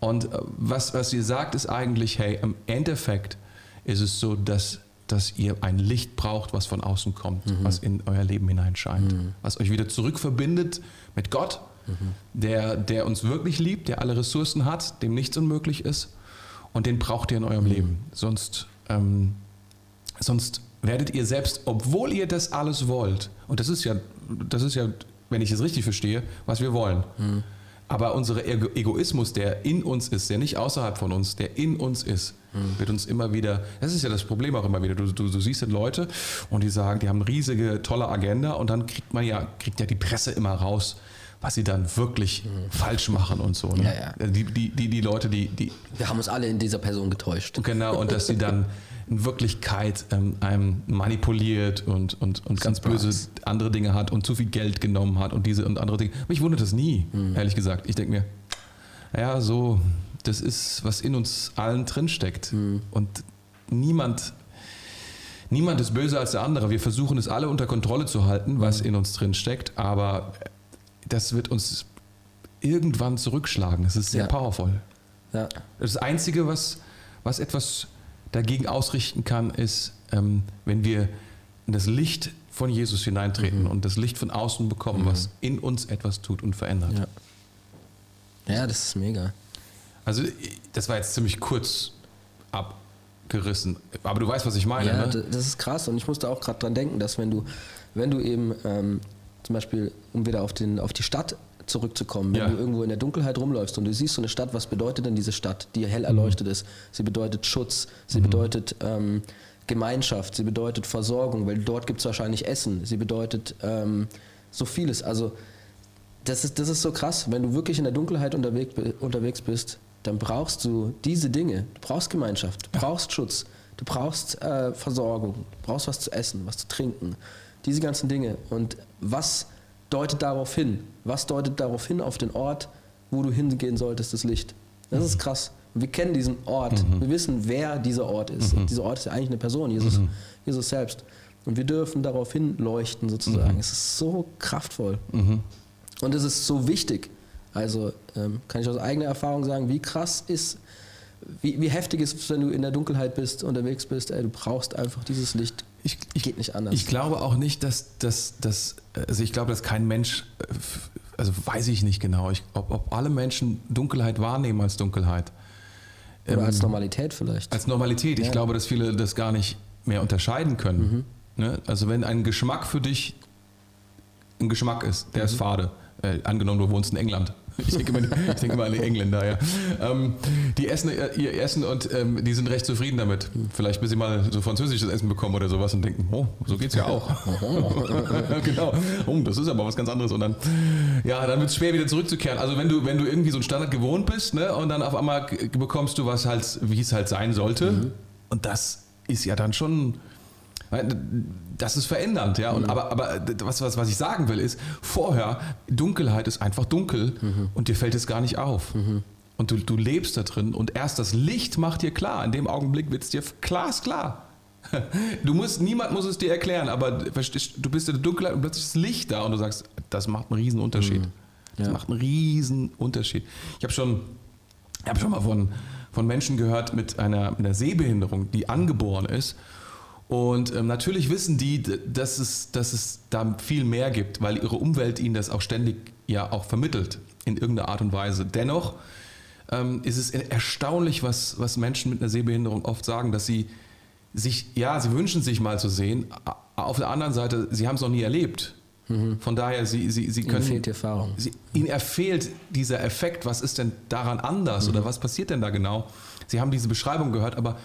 Und äh, was, was ihr sagt, ist eigentlich, hey, im Endeffekt ist es so, dass, dass ihr ein Licht braucht, was von außen kommt, was in euer Leben hineinscheint, was euch wieder zurückverbindet mit Gott, der, der uns wirklich liebt, der alle Ressourcen hat, dem nichts unmöglich ist. Und den braucht ihr in eurem Leben. Sonst, ähm, sonst werdet ihr selbst, obwohl ihr das alles wollt, und das ist ja, das ist ja, wenn ich es richtig verstehe, was wir wollen. Aber unser Ego Egoismus, der in uns ist, der nicht außerhalb von uns, der in uns ist, wird uns immer wieder, das ist ja das Problem auch immer wieder, du, du, du siehst dann Leute und die sagen, die haben eine riesige, tolle Agenda und dann kriegt man ja, kriegt ja die Presse immer raus, was sie dann wirklich falsch machen und so. Ne? Ja, Die, die, die, die Leute, die, die, Wir haben uns alle in dieser Person getäuscht. Genau, und dass sie dann [laughs] in Wirklichkeit ähm, einem manipuliert und, und, und ganz böse andere Dinge hat und zu viel Geld genommen hat und diese und andere Dinge. Mich wundert das nie, ehrlich gesagt. Ich denke mir, ja, so, das ist, was in uns allen drinsteckt. Und niemand, niemand ist böser als der andere. Wir versuchen es alle unter Kontrolle zu halten, was in uns drinsteckt, aber das wird uns irgendwann zurückschlagen. Es ist sehr Ja. powerful. Ja. Das Einzige, was, was etwas dagegen ausrichten kann, ist, ähm, wenn wir in das Licht von Jesus hineintreten mhm. und das Licht von außen bekommen, mhm. was in uns etwas tut und verändert. Ja. ja, das ist mega. Also, das war jetzt ziemlich kurz abgerissen. Aber du weißt, was ich meine. Ja, ne? das ist krass. Und ich musste auch gerade dran denken, dass wenn du, wenn du eben ähm, zum Beispiel, um wieder auf, den, auf die Stadt zurückzukommen, wenn ja. du irgendwo in der Dunkelheit rumläufst und du siehst so eine Stadt, was bedeutet denn diese Stadt, die hell erleuchtet mhm. ist? Sie bedeutet Schutz, sie mhm. bedeutet ähm, Gemeinschaft, sie bedeutet Versorgung, weil dort gibt es wahrscheinlich Essen, sie bedeutet ähm, so vieles. Also das ist, das ist so krass, wenn du wirklich in der Dunkelheit unterwegs, unterwegs bist, dann brauchst du diese Dinge. Du brauchst Gemeinschaft, du brauchst Schutz, du brauchst äh, Versorgung, du brauchst was zu essen, was zu trinken. Diese ganzen Dinge. Und was deutet darauf hin? Was deutet darauf hin auf den Ort, wo du hingehen solltest, das Licht? Das ist krass. Wir kennen diesen Ort. Mhm. Wir wissen, wer dieser Ort ist. Mhm. Dieser Ort ist ja eigentlich eine Person, Jesus, mhm. Jesus selbst. Und wir dürfen darauf hinleuchten, sozusagen. Mhm. Es ist so kraftvoll. Mhm. Und es ist so wichtig. Also ähm, kann ich aus eigener Erfahrung sagen, wie krass ist, wie, wie heftig ist es, wenn du in der Dunkelheit bist, unterwegs bist. Ey, du brauchst einfach dieses Licht. Ich, ich, Geht nicht anders. Ich glaube auch nicht, dass, dass, dass also ich glaube, dass kein Mensch, äh, also weiß ich nicht genau, ich, ob, ob alle Menschen Dunkelheit wahrnehmen als Dunkelheit. Oder ähm, als Normalität vielleicht. Als Normalität. Ich ja. glaube, dass viele das gar nicht mehr unterscheiden können. Mhm. Ne? Also wenn ein Geschmack für dich ein Geschmack ist, der mhm. ist fade. Äh, angenommen, du wohnst in England. Ich denke immer, ich denke immer an die Engländer, ja. Ähm, die essen ihr Essen und ähm, die sind recht zufrieden damit. Vielleicht bis sie mal so französisches Essen bekommen oder sowas und denken, oh, so geht's ja auch. [laughs] genau. Oh, das ist aber was ganz anderes. Und dann, ja, dann wird es schwer, wieder zurückzukehren. Also wenn du, wenn du irgendwie so einen Standard gewohnt bist, ne, und dann auf einmal bekommst du was halt, wie es halt sein sollte. Mhm. Und das ist ja dann schon das ist verändernd, ja. Und, mhm. aber aber was, was, was ich sagen will, ist, vorher, Dunkelheit ist einfach dunkel mhm. und dir fällt es gar nicht auf. Mhm. Und du, du lebst da drin und erst das Licht macht dir klar. In dem Augenblick wird es dir glasklar. [laughs] Du musst, niemand muss es dir erklären, aber du bist in der Dunkelheit und plötzlich ist das Licht da und du sagst, das macht einen riesen Unterschied. Mhm. Ja. Das macht einen riesen Unterschied. Ich habe schon, hab schon mal von, von Menschen gehört mit einer, mit einer Sehbehinderung, die angeboren ist und ähm, natürlich wissen die, dass es, dass es da viel mehr gibt, weil ihre Umwelt ihnen das auch ständig ja auch vermittelt, in irgendeiner Art und Weise. Dennoch ähm, ist es erstaunlich, was, was Menschen mit einer Sehbehinderung oft sagen, dass sie sich, ja, sie wünschen sich mal zu sehen, auf der anderen Seite, sie haben es noch nie erlebt. Mhm. Von daher, sie, sie, sie können. Ihnen fehlt die Erfahrung. Sie, ihnen erfehlt dieser Effekt, was ist denn daran anders mhm. oder was passiert denn da genau? Sie haben diese Beschreibung gehört, aber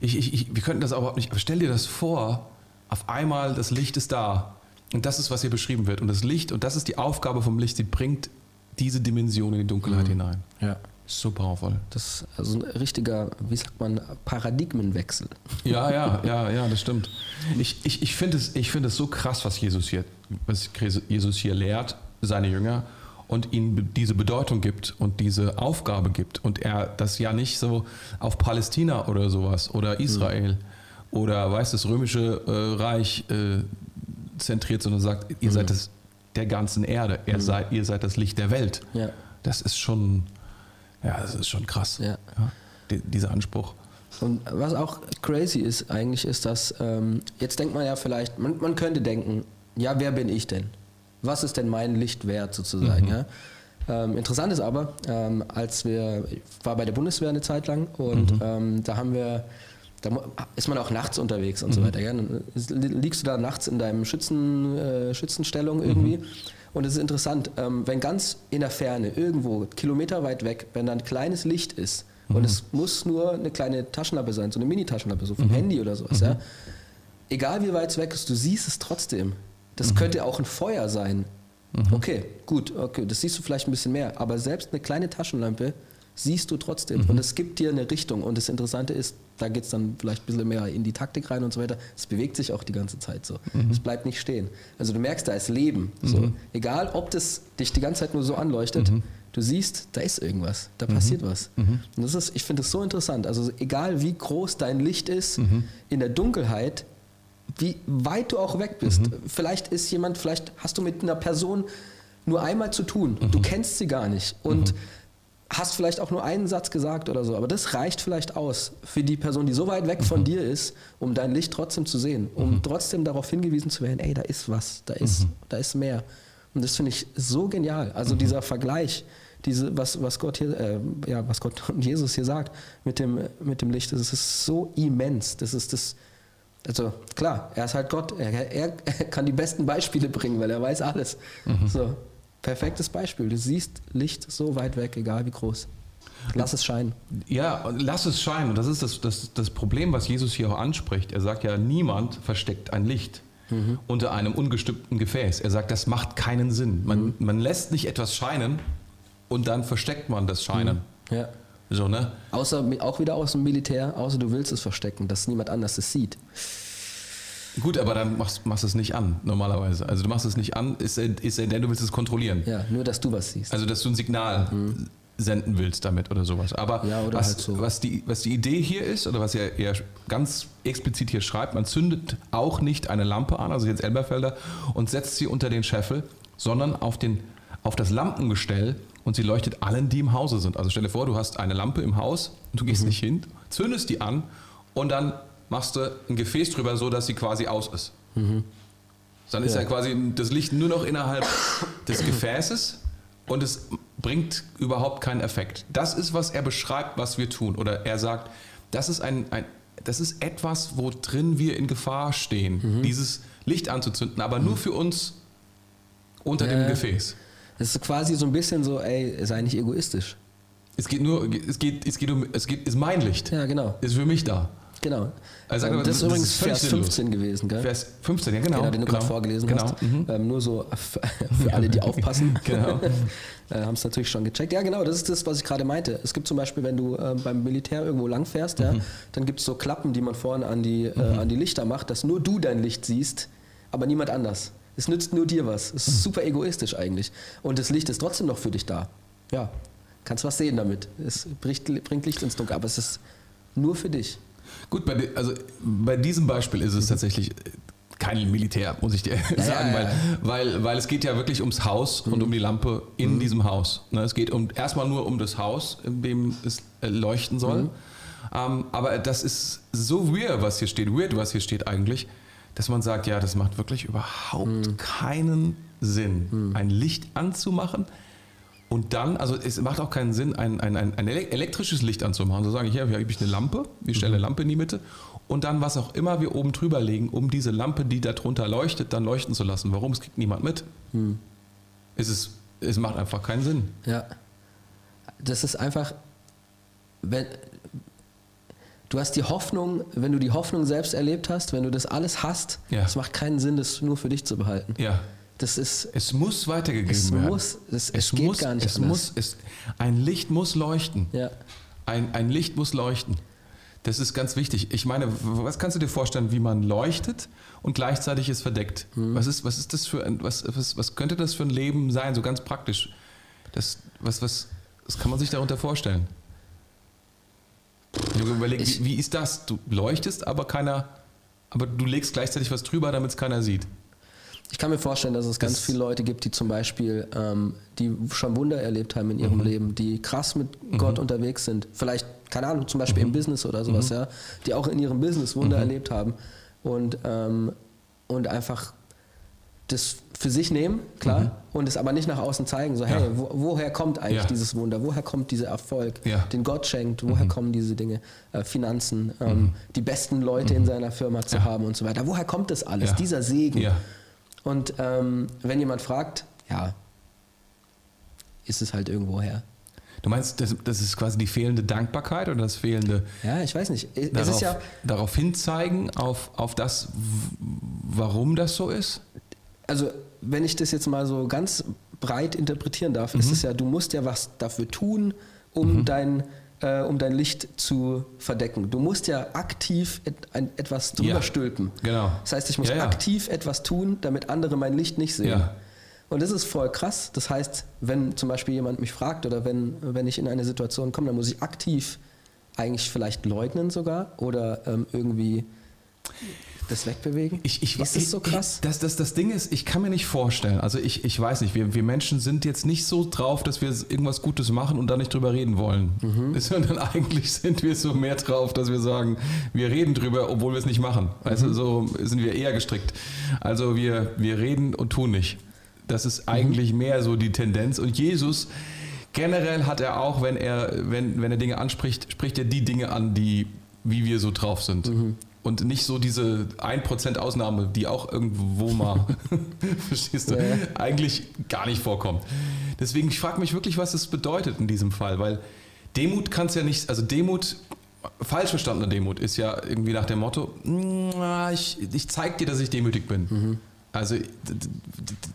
ich, ich, ich, wir könnten das überhaupt nicht, aber stell dir das vor, auf einmal das Licht ist da. Und das ist, was hier beschrieben wird. Und das Licht, und das ist die Aufgabe vom Licht, sie bringt diese Dimension in die Dunkelheit mhm. hinein. Ja. So powerful. Das ist also ein richtiger, wie sagt man, Paradigmenwechsel. Ja, ja, [laughs] ja, ja, das stimmt. Ich, ich, ich finde es, find es so krass, was Jesus hier, was Jesus hier lehrt, seine Jünger und ihnen diese Bedeutung gibt und diese Aufgabe gibt und er das ja nicht so auf Palästina oder sowas oder Israel mhm. oder weiß das römische äh, Reich äh, zentriert, sondern sagt, ihr mhm. seid das der ganzen Erde, ihr, mhm. seid, ihr seid das Licht der Welt. Ja. Das ist schon, ja, das ist schon krass. Ja. Ja, die, dieser Anspruch. Und was auch crazy ist eigentlich, ist, dass ähm, jetzt denkt man ja vielleicht, man, man könnte denken, ja, wer bin ich denn? Was ist denn mein Licht wert sozusagen. Mhm. Ja? Ähm, interessant ist aber, ähm, als wir, ich war bei der Bundeswehr eine Zeit lang und mhm. ähm, da haben wir, da ist man auch nachts unterwegs und mhm. so weiter. Ja? Dann liegst du da nachts in deinem Schützen, äh, Schützenstellung irgendwie. Mhm. Und es ist interessant, ähm, wenn ganz in der Ferne, irgendwo, kilometerweit weg, wenn da ein kleines Licht ist, und mhm. es muss nur eine kleine Taschenlampe sein, so eine Mini-Taschenlampe, so vom mhm. Handy oder sowas, ja. Egal wie weit es weg ist, du siehst es trotzdem. Das mhm. könnte auch ein Feuer sein. Mhm. Okay, gut, okay, das siehst du vielleicht ein bisschen mehr, aber selbst eine kleine Taschenlampe siehst du trotzdem mhm. und es gibt dir eine Richtung und das Interessante ist, da geht es dann vielleicht ein bisschen mehr in die Taktik rein und so weiter, es bewegt sich auch die ganze Zeit so, mhm. es bleibt nicht stehen. Also du merkst, da ist Leben, so. Mhm. egal ob das dich die ganze Zeit nur so anleuchtet, mhm. du siehst, da ist irgendwas, da passiert was. Und das ist, ich finde das so interessant, also egal wie groß dein Licht ist, in der Dunkelheit wie weit du auch weg bist. Mhm. Vielleicht ist jemand, vielleicht hast du mit einer Person nur einmal zu tun. Mhm. Du kennst sie gar nicht. Und mhm. hast vielleicht auch nur einen Satz gesagt oder so, aber das reicht vielleicht aus für die Person, die so weit weg von dir ist, um dein Licht trotzdem zu sehen, um trotzdem darauf hingewiesen zu werden, ey, da ist was, da ist, da ist mehr. Und das finde ich so genial. Also dieser Vergleich, diese, was, was Gott hier, äh, ja, was Gott und Jesus hier sagt mit dem, mit dem Licht, das ist so immens. Das ist das, also klar, er ist halt Gott, er, er, er [laughs] kann die besten Beispiele bringen, weil er weiß alles. So, perfektes Beispiel. Du siehst Licht so weit weg, egal wie groß. Lass es scheinen. Ja, lass es scheinen. Und das ist das, das, das Problem, was Jesus hier auch anspricht. Er sagt ja, niemand versteckt ein Licht unter einem ungestimmten Gefäß. Er sagt, das macht keinen Sinn. Man, man lässt nicht etwas scheinen und dann versteckt man das Scheinen. Ja. So, ne? Außer, auch wieder aus dem Militär, außer du willst es verstecken, dass niemand anders es sieht. Gut, aber dann machst, machst du es nicht an, normalerweise. Also du machst es nicht an, ist, ist denn du willst es kontrollieren. Ja, nur dass du was siehst. Also, dass du ein Signal senden willst damit oder sowas. Aber Ja, oder was, halt so. was, die, was die Idee hier ist, oder was er, er ganz explizit hier schreibt, man zündet auch nicht eine Lampe an, also jetzt Elberfelder, und setzt sie unter den Scheffel, sondern auf, den, auf das Lampengestell und sie leuchtet allen, die im Hause sind. Also stell dir vor, du hast eine Lampe im Haus und du gehst Mhm. nicht hin, zündest die an und dann machst du ein Gefäß drüber, so dass sie quasi aus ist. Dann ist Ja. ja quasi das Licht nur noch innerhalb des Gefäßes und es bringt überhaupt keinen Effekt. Das ist, was er beschreibt, was wir tun. Oder er sagt, das ist, ein, ein, das ist etwas, wo drin wir in Gefahr stehen, dieses Licht anzuzünden, aber nur für uns unter Ja. dem Gefäß. Es ist quasi so ein bisschen so, ey, sei nicht egoistisch. Es geht nur, es geht, es geht um, es geht, ist mein Licht. Ja, genau. Ist für mich da. Genau. Sagt Ähm, aber, das ist das übrigens ist Vers sinnlos. 15 gewesen, gell? Vers 15, ja genau. Genau, den du gerade vorgelesen genau. hast. Mhm. Ähm, nur so für, [laughs] alle, die aufpassen. [laughs] Genau. [laughs] äh, Haben es natürlich schon gecheckt. Ja, genau, das ist das, was ich gerade meinte. Es gibt zum Beispiel, wenn du äh, beim Militär irgendwo lang fährst, Mhm. ja, dann gibt es so Klappen, die man vorne an die, äh, an die Lichter macht, dass nur du dein Licht siehst, aber niemand anders. Es nützt nur dir was. Es ist Mhm. super egoistisch eigentlich. Und das Licht ist trotzdem noch für dich da. Ja, kannst was sehen damit. Es bringt, Licht ins Dunkel, aber es ist nur für dich. Gut, bei, de- also bei diesem Beispiel ist es tatsächlich äh, kein Militär, muss ich dir [laughs] sagen, ja, weil, ja. Weil, weil es geht ja wirklich ums Haus und um die Lampe in diesem Haus. Ne, es geht um, erstmal nur um das Haus, in dem es äh, leuchten soll. Ähm, aber das ist so weird, was hier steht, weird, was hier steht eigentlich, dass man sagt, ja, das macht wirklich überhaupt keinen Sinn, ein Licht anzumachen und dann, also es macht auch keinen Sinn, ein, ein, ein, ein ele- elektrisches Licht anzumachen. So sage ich, hier, hier habe ich eine Lampe, wir stellen eine Lampe in die Mitte und dann was auch immer wir oben drüber legen, um diese Lampe, die da drunter leuchtet, dann leuchten zu lassen. Warum? Es kriegt niemand mit. Es, ist, es macht einfach keinen Sinn. Ja. Das ist einfach, wenn du hast die Hoffnung, wenn du die Hoffnung selbst erlebt hast, wenn du das alles hast, Ja. es macht keinen Sinn, das nur für dich zu behalten. Ja. Das ist, Es muss weitergegeben Es werden. muss, es- es geht muss, gar nicht es anders. muss, es, Ein Licht muss leuchten. ja. Ein, ein Licht muss leuchten. Das ist ganz wichtig. Ich meine, was kannst du dir vorstellen, wie man leuchtet und gleichzeitig ist verdeckt? Mhm. Was, ist, was ist das für ein, was, was, was könnte das für ein Leben sein, so ganz praktisch? Das, was, was, was kann man sich darunter vorstellen? Habe überlegt, Ich- wie, wie ist das? Du leuchtest, aber keiner, aber du legst gleichzeitig was drüber, damit es keiner sieht. Ich kann mir vorstellen, dass es ganz Das- viele Leute gibt, die zum Beispiel, ähm, die schon Wunder erlebt haben in Mhm. ihrem Leben, die krass mit Gott unterwegs sind. Vielleicht, keine Ahnung, zum Beispiel Mhm. im Business oder sowas, ja, die auch in ihrem Business Wunder erlebt haben und, ähm, und einfach das für sich nehmen, klar, und es aber nicht nach außen zeigen, so, hey, Mhm. Ja. wo, woher kommt eigentlich Ja. dieses Wunder? Woher kommt dieser Erfolg, Ja. den Gott schenkt? Woher kommen diese Dinge? Äh, Finanzen, ähm, die besten Leute in seiner Firma zu haben und so weiter. Woher kommt das alles? Dieser Segen. Und ähm, wenn jemand fragt, ja, ist es halt irgendwo her. Du meinst, das, das ist quasi die fehlende Dankbarkeit oder das fehlende Ja, ich weiß nicht. Es darauf, ja, darauf hinzeigen, auf, auf das, warum das so ist? Also wenn ich das jetzt mal so ganz breit interpretieren darf, Mhm. ist es ja, du musst ja was dafür tun, um dein äh, um dein Licht zu verdecken. Du musst ja aktiv et, ein, etwas drüber Ja, stülpen. genau. Das heißt, ich muss Ja, ja. aktiv etwas tun, damit andere mein Licht nicht sehen. Und das ist voll krass. Das heißt, wenn zum Beispiel jemand mich fragt oder wenn, wenn ich in eine Situation komme, dann muss ich aktiv eigentlich vielleicht leugnen sogar oder ähm, irgendwie das wegbewegen? Ich, ich, ist es so krass? Ich, das, das, das Ding ist, ich kann mir nicht vorstellen, also ich, ich weiß nicht, wir, wir Menschen sind jetzt nicht so drauf, dass wir irgendwas Gutes machen und da nicht drüber reden wollen. Mhm. [laughs] Sondern eigentlich sind wir so mehr drauf, dass wir sagen, wir reden drüber, obwohl wir es nicht machen. Mhm. Also so sind wir eher gestrickt. Also wir, wir reden und tun nicht. Das ist eigentlich mhm. mehr so die Tendenz. Und Jesus, generell hat er auch, wenn er, wenn, wenn er Dinge anspricht, spricht er die Dinge an, die, wie wir so drauf sind. Mhm und nicht so diese 1% Ausnahme, die auch irgendwo mal, [laughs] [laughs] verstehst du, ja. eigentlich gar nicht vorkommt. Deswegen, ich frage mich wirklich, was es bedeutet in diesem Fall, weil Demut kann es ja nicht, also Demut, falsch verstandene Demut ist ja irgendwie nach dem Motto, ich, ich zeig dir, dass ich demütig bin. Mhm. Also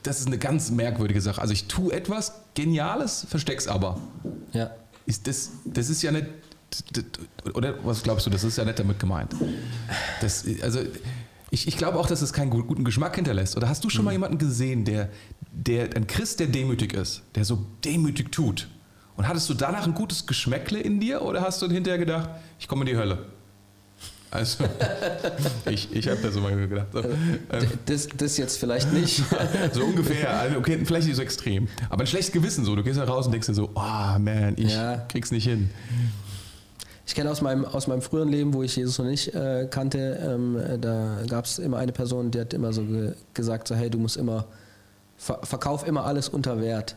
das ist eine ganz merkwürdige Sache. Also ich tue etwas Geniales, versteck's aber. Ja. Ist das, das ist ja nicht oder was glaubst du, das ist ja nicht damit gemeint? Das, also ich, ich glaube auch, dass es keinen guten Geschmack hinterlässt. Oder hast du schon mhm. mal jemanden gesehen, der, der, ein Christ, der demütig ist, der so demütig tut? Und hattest du danach ein gutes Geschmäckle in dir oder hast du hinterher gedacht, ich komme in die Hölle? Also, [laughs] ich, ich habe da so mal gedacht. So. Ähm, das, das jetzt vielleicht nicht. [laughs] so ungefähr. Also, okay, vielleicht nicht so extrem. Aber ein schlechtes Gewissen so. Du gehst da raus und denkst dir so, oh man, ich ja. krieg's nicht hin. Ich kenne aus meinem, aus meinem früheren Leben, wo ich Jesus noch nicht äh, kannte, ähm, da gab es immer eine Person, die hat immer so ge gesagt, so, hey, du musst immer, ver verkauf immer alles unter Wert.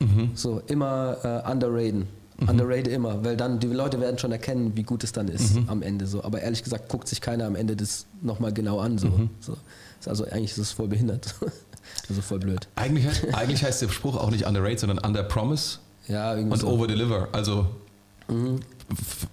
Mhm. So, immer äh, underraten. Mhm. Underrated immer, weil dann die Leute werden schon erkennen, wie gut es dann ist mhm. am Ende. So. Aber ehrlich gesagt guckt sich keiner am Ende das nochmal genau an. So. Mhm. so. Also eigentlich ist es voll behindert. [laughs] also voll blöd. Eigentlich, [laughs] eigentlich heißt der Spruch auch nicht underrate, sondern under promise ja, und so. over deliver. Also mhm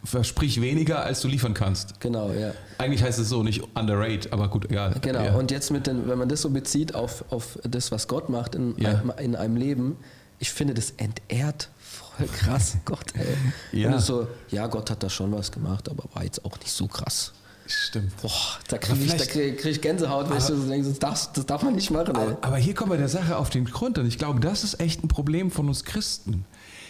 versprich weniger, als du liefern kannst. Genau, ja. Eigentlich heißt es so, nicht underrate, aber gut, egal. Genau, ja. und jetzt mit den, wenn man das so bezieht auf, auf das, was Gott macht in, ja. einem, in einem Leben, ich finde das entehrt voll krass, [laughs] Gott, ey. Ja. Und so, ja, Gott hat da schon was gemacht, aber war jetzt auch nicht so krass. Stimmt. Boah, da kriege ich, krieg, krieg ich Gänsehaut, wenn ich so denke, das darf, das darf man nicht machen. Aber, aber, hier kommen wir der Sache auf den Grund und ich glaube, das ist echt ein Problem von uns Christen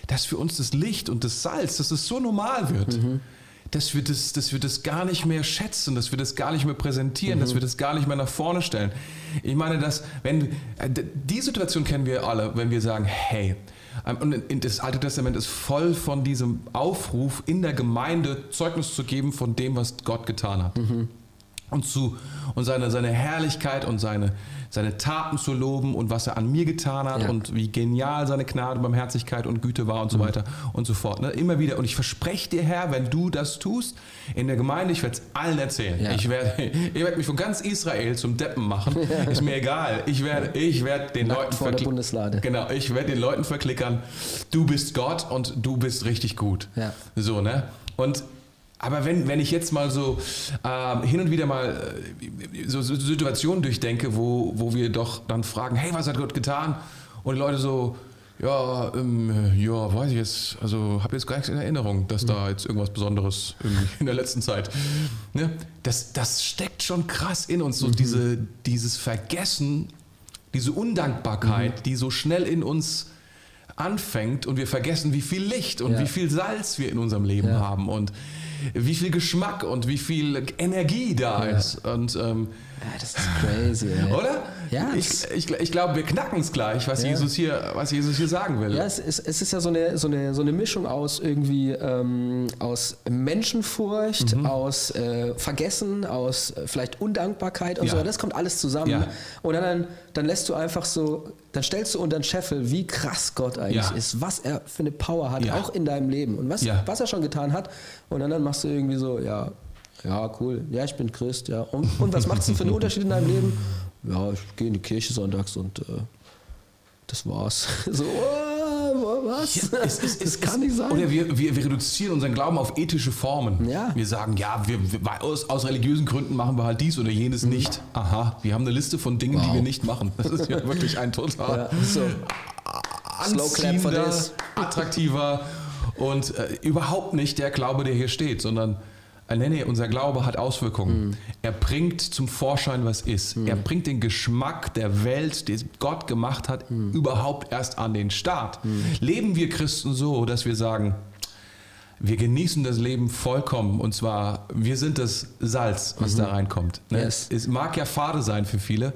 dass für uns das Licht und das Salz, dass es so normal wird. Mhm. Dass wir, das, dass wir das gar nicht mehr schätzen, dass wir das gar nicht mehr präsentieren, mhm. dass wir das gar nicht mehr nach vorne stellen. Ich meine, dass, wenn, äh, die Situation kennen wir alle, wenn wir sagen, hey, ähm, und das Alte Testament ist voll von diesem Aufruf, in der Gemeinde Zeugnis zu geben von dem, was Gott getan hat. Mhm. Und, zu, und seine, seine Herrlichkeit und seine, seine Taten zu loben und was er an mir getan hat ja. und wie genial seine Gnade, Barmherzigkeit und Güte war und so mhm. weiter und so fort. Ne? Immer wieder. Und ich verspreche dir, Herr, wenn du das tust, in der Gemeinde, ich werde es allen erzählen. Ja. Ich werde [laughs] ich werd mich von ganz Israel zum Deppen machen. Ist mir egal. Ich werde ich werd den Leuten vor der Bundeslade. Genau, ich werde den Leuten verklickern, du bist Gott und du bist richtig gut. So, ne? Und aber wenn, wenn ich jetzt mal so äh, hin und wieder mal äh, so, so, Situationen durchdenke, wo, wo wir doch dann fragen, hey, was hat Gott getan? Und die Leute so, ja, ähm, ja, weiß ich jetzt, also habe jetzt gar nichts in Erinnerung, dass da jetzt irgendwas Besonderes [laughs] in der letzten Zeit. Ne? Das, das steckt schon krass in uns, so mhm. diese, dieses Vergessen, diese Undankbarkeit, mhm. die so schnell in uns anfängt und wir vergessen, wie viel Licht und ja. wie viel Salz wir in unserem Leben ja. haben und wie viel Geschmack und wie viel Energie da ja. ist. Und, ähm, ja, das ist crazy. Ey. Oder? Ja. Ich, ich, ich glaube, wir knacken es gleich, was, ja. Jesus hier, was Jesus hier sagen will. Ja, es ist, es ist ja so eine, so, eine, so eine Mischung aus irgendwie ähm, aus Menschenfurcht, mhm. aus äh, Vergessen, aus äh, vielleicht Undankbarkeit und ja. so. Das kommt alles zusammen. Ja. Und dann, dann lässt du einfach so, dann stellst du unter den Scheffel, wie krass Gott eigentlich ist, was er für eine Power hat, auch in deinem Leben und was, was er schon getan hat. Und dann, dann machst du irgendwie so, ja, ja, cool. Ja, ich bin Christ, ja. Und, und was macht es denn für einen Unterschied in deinem Leben? Ja, ich gehe in die Kirche sonntags und äh, das war's. [laughs] so, oh, was? Ja, es, es, das kann nicht sein. Oder wir, wir, wir, reduzieren unseren Glauben auf ethische Formen. Ja. Wir sagen, ja, wir, wir, aus, aus religiösen Gründen machen wir halt dies oder jenes mhm. nicht. Aha, wir haben eine Liste von Dingen, wow. die wir nicht machen. Das ist ja wirklich ein total ja, so. anziehender, attraktiver und äh, überhaupt nicht der Glaube, der hier steht, sondern nee, nee, unser Glaube hat Auswirkungen. Mm. Er bringt zum Vorschein, was ist. Mm. Er bringt den Geschmack der Welt, die Gott gemacht hat, mm. überhaupt erst an den Start. Leben wir Christen so, dass wir sagen, wir genießen das Leben vollkommen. Und zwar, wir sind das Salz, was da reinkommt. Ne? Yes. Es mag ja fade sein für viele,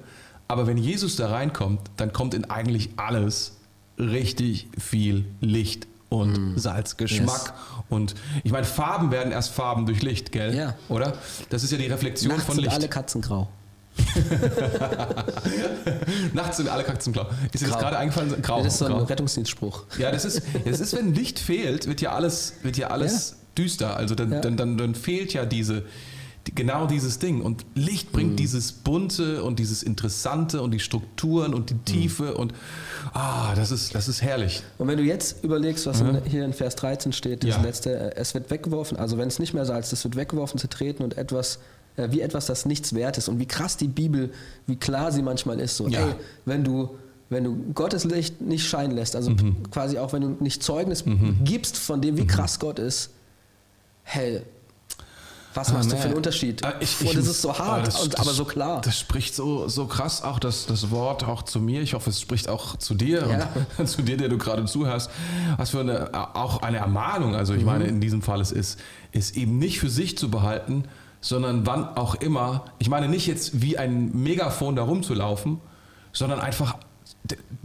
aber wenn Jesus da reinkommt, dann kommt in eigentlich alles richtig viel Licht und Salz, Geschmack. Und ich meine, Farben werden erst Farben durch Licht, gell? Ja. Oder? Das ist ja die Reflexion Nachts von sind Licht. alle Katzen grau. [laughs] Nachts sind alle Katzen blau. Ist dir das Grau. gerade eingefallen? Grau. Das ist so ein grau. Rettungsdienstspruch. Ja, das ist, das ist, wenn Licht fehlt, wird ja alles, wird ja alles düster. Also dann, Ja. dann, dann, dann fehlt ja diese, die, genau dieses Ding. Und Licht bringt Mhm. dieses Bunte und dieses Interessante und die Strukturen und die Mhm. Tiefe und ah, das ist, das ist herrlich. Und wenn du jetzt überlegst, was in, hier in Vers 13 steht, das Ja. letzte, äh, es wird weggeworfen, also wenn es nicht mehr Salz, es wird weggeworfen, zertreten und etwas, äh, wie etwas, das nichts wert ist. Und wie krass die Bibel, wie klar sie manchmal ist. So, Ja. ey, wenn du, wenn du Gottes Licht nicht scheinen lässt, also Mhm. quasi auch wenn du nicht Zeugnis gibst von dem, wie krass Gott ist, hey, was machst du für einen Unterschied? Ah, ich- und ich es muss- ist so ah, hart, das- und, das- aber so klar. Das spricht so, so krass auch das, das Wort auch zu mir. Ich hoffe, es spricht auch zu dir Ja. und [laughs] zu dir, der du gerade zuhörst. Was für eine, auch eine Ermahnung, also Mhm. ich meine, in diesem Fall es ist, ist eben nicht für sich zu behalten, sondern wann auch immer, ich meine nicht jetzt wie ein Megafon da rumzulaufen, sondern einfach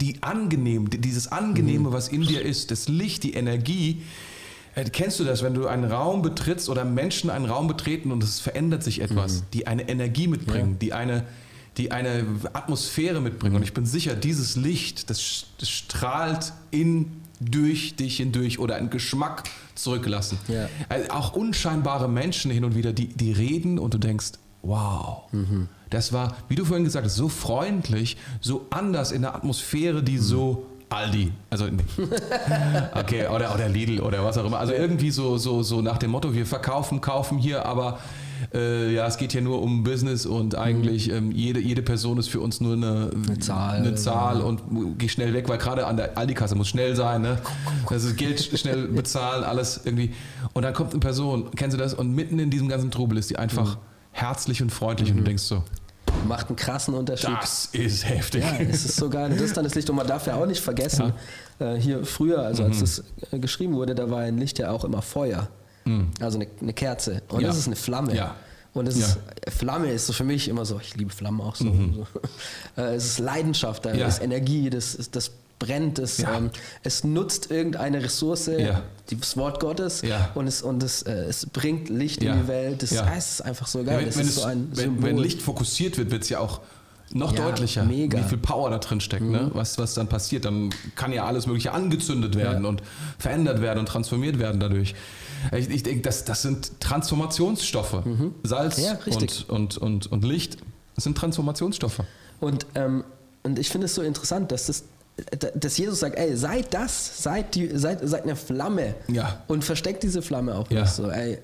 die angenehm, dieses Angenehme, was in dir ist, das Licht, die Energie, Kennst du das, wenn du einen Raum betrittst oder Menschen einen Raum betreten und es verändert sich etwas, die eine Energie mitbringen, die, eine, die eine Atmosphäre mitbringen? Und ich bin sicher, dieses Licht, das, das strahlt in, durch dich hindurch oder einen Geschmack zurücklassen. Ja. Also auch unscheinbare Menschen hin und wieder, die, die reden und du denkst, wow, das war, wie du vorhin gesagt hast, so freundlich, so anders in der Atmosphäre, die so Aldi, also nee. [laughs] okay, oder, oder Lidl oder was auch immer. Also irgendwie so, so, so nach dem Motto, wir verkaufen, kaufen hier, aber äh, ja, es geht hier nur um Business und eigentlich ähm, jede, jede Person ist für uns nur eine, eine Zahl. Eine Zahl und geh schnell weg, weil gerade an der Aldi-Kasse muss schnell sein, ne? Also Geld schnell [laughs] bezahlen, alles irgendwie. Und dann kommt eine Person, kennst du das? Und mitten in diesem ganzen Trubel ist die einfach herzlich und freundlich und du denkst so, Macht einen krassen Unterschied. das ist heftig. Ja, es ist sogar, das ist dann das Licht und man darf ja auch nicht vergessen, äh, hier früher, also Mhm. als das äh, geschrieben wurde, da war ein Licht ja auch immer Feuer. Also eine, eine Kerze. Und Mhm. Ja. das ist eine Flamme. Ja. Und es Ja. Mhm. ist, Flamme ist so für mich immer so, ich liebe Flammen auch so. so. [laughs] Äh, es ist Leidenschaft, da Ja. ist Energie, das, das brennt, das, Ja. ähm, es nutzt irgendeine Ressource, Ja. das Wort Gottes, Ja. und, es, und es, äh, es bringt Licht Ja. in die Welt. Das, Ja. ah, es ist einfach so Ja, geil. wenn, wenn, es, so wenn, wenn Licht fokussiert wird, wird es ja auch noch Ja, deutlicher, mega. Mhm. wie viel Power da drin steckt, ne? was, was dann passiert. Dann kann ja alles Mögliche angezündet werden Ja. und verändert werden und transformiert werden dadurch. Ich, ich denke, das, das sind Transformationsstoffe. Salz Mhm. Ja, richtig. und, und, und, und Licht das sind Transformationsstoffe. Und, ähm, und ich finde es so interessant, dass, das, dass Jesus sagt, ey, seid das, seid, die, seid, seid eine Flamme. Ja. Und versteckt diese Flamme auch Ja. nicht so, ey.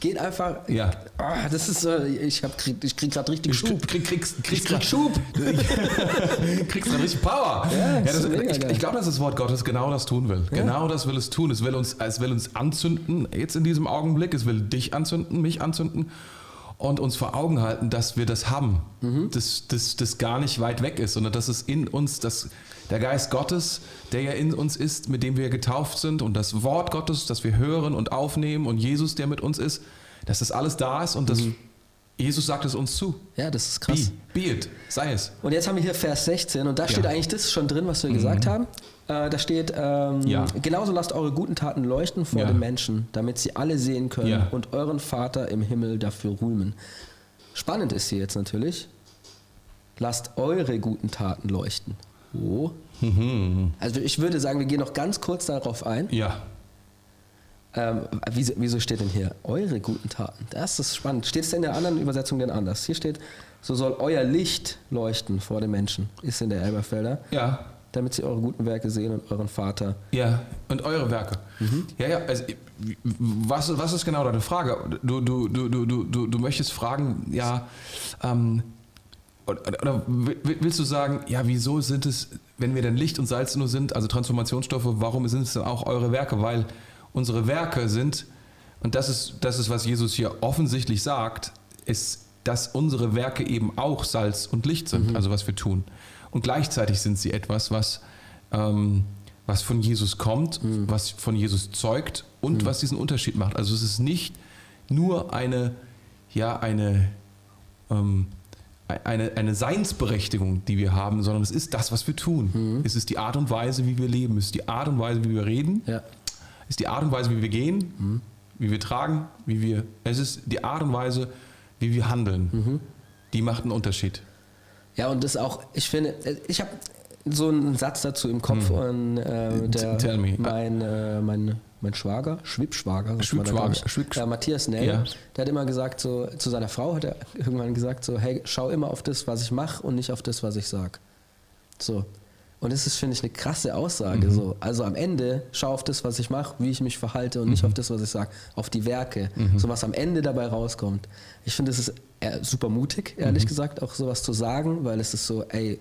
Geht einfach. Ja. Ah, das ist so, ich, hab, krieg, ich krieg gerade richtig Schub. Krieg, kriegst, kriegst Ich krieg grad- Schub. [laughs] kriegst dann richtig Power. Ja, das das, ich ich glaube, dass das Wort Gottes genau das tun will. Genau das will es tun. Es will, uns, es will uns anzünden, jetzt in diesem Augenblick. Es will dich anzünden, mich anzünden und uns vor Augen halten, dass wir das haben. Mhm. Dass das, das gar nicht weit weg ist, sondern dass es in uns, dass der Geist Gottes, der ja in uns ist, mit dem wir getauft sind und das Wort Gottes, das wir hören und aufnehmen und Jesus, der mit uns ist, dass das alles da ist und Mhm. Jesus sagt es uns zu. Ja, das ist krass. Be, be it, sei es. Und jetzt haben wir hier Vers 16 und da steht Ja. eigentlich das schon drin, was wir gesagt haben. Äh, da steht, ähm, Ja. genauso lasst eure guten Taten leuchten vor Ja. den Menschen, damit sie alle sehen können und euren Vater im Himmel dafür rühmen. Spannend ist hier jetzt natürlich, lasst eure guten Taten leuchten. Wo? Also ich würde sagen, wir gehen noch ganz kurz darauf ein. Ja. Ähm, wieso, wieso steht denn hier eure guten Taten? Das ist spannend. Steht es in der anderen Übersetzung denn anders? Hier steht, so soll euer Licht leuchten vor den Menschen, ist in der Elberfelder, Ja. damit sie eure guten Werke sehen und euren Vater. Ja, und eure Werke. Mhm. Ja, ja, also, was, was ist genau deine Frage? Du, du, du, du, du, du, du möchtest fragen, ja, ähm, oder, willst du sagen, ja, wieso sind es, wenn wir denn Licht und Salz nur sind, also Transformationsstoffe, warum sind es dann auch eure Werke? Weil unsere Werke sind, und das ist, das ist, was Jesus hier offensichtlich sagt, ist, dass unsere Werke eben auch Salz und Licht sind, also was wir tun. Und gleichzeitig sind sie etwas, was, ähm, was von Jesus kommt, was von Jesus zeugt und was diesen Unterschied macht. Also es ist nicht nur eine, ja, eine, ähm, eine, eine Seinsberechtigung, die wir haben, sondern es ist das, was wir tun. Es ist die Art und Weise, wie wir leben. Es ist die Art und Weise, wie wir reden. Ja. Es ist die Art und Weise, wie wir gehen, wie wir tragen, wie wir. Es ist die Art und Weise, wie wir handeln. Die macht einen Unterschied. Ja, und das auch, ich finde, ich habe so einen Satz dazu im Kopf und äh, der, mein, äh, mein, mein Schwager, Schwibschwager, Schwibsch- äh, Matthias Nell, Ja. der hat immer gesagt, so zu seiner Frau hat er [laughs] irgendwann gesagt, so, hey, schau immer auf das, was ich mache und nicht auf das, was ich sag. So. Und das ist, finde ich, eine krasse Aussage. So. Also am Ende schau auf das, was ich mache, wie ich mich verhalte und nicht auf das, was ich sage, auf die Werke. So was am Ende dabei rauskommt. Ich finde, es ist eher super mutig, ehrlich gesagt, auch sowas zu sagen, weil es ist so, ey,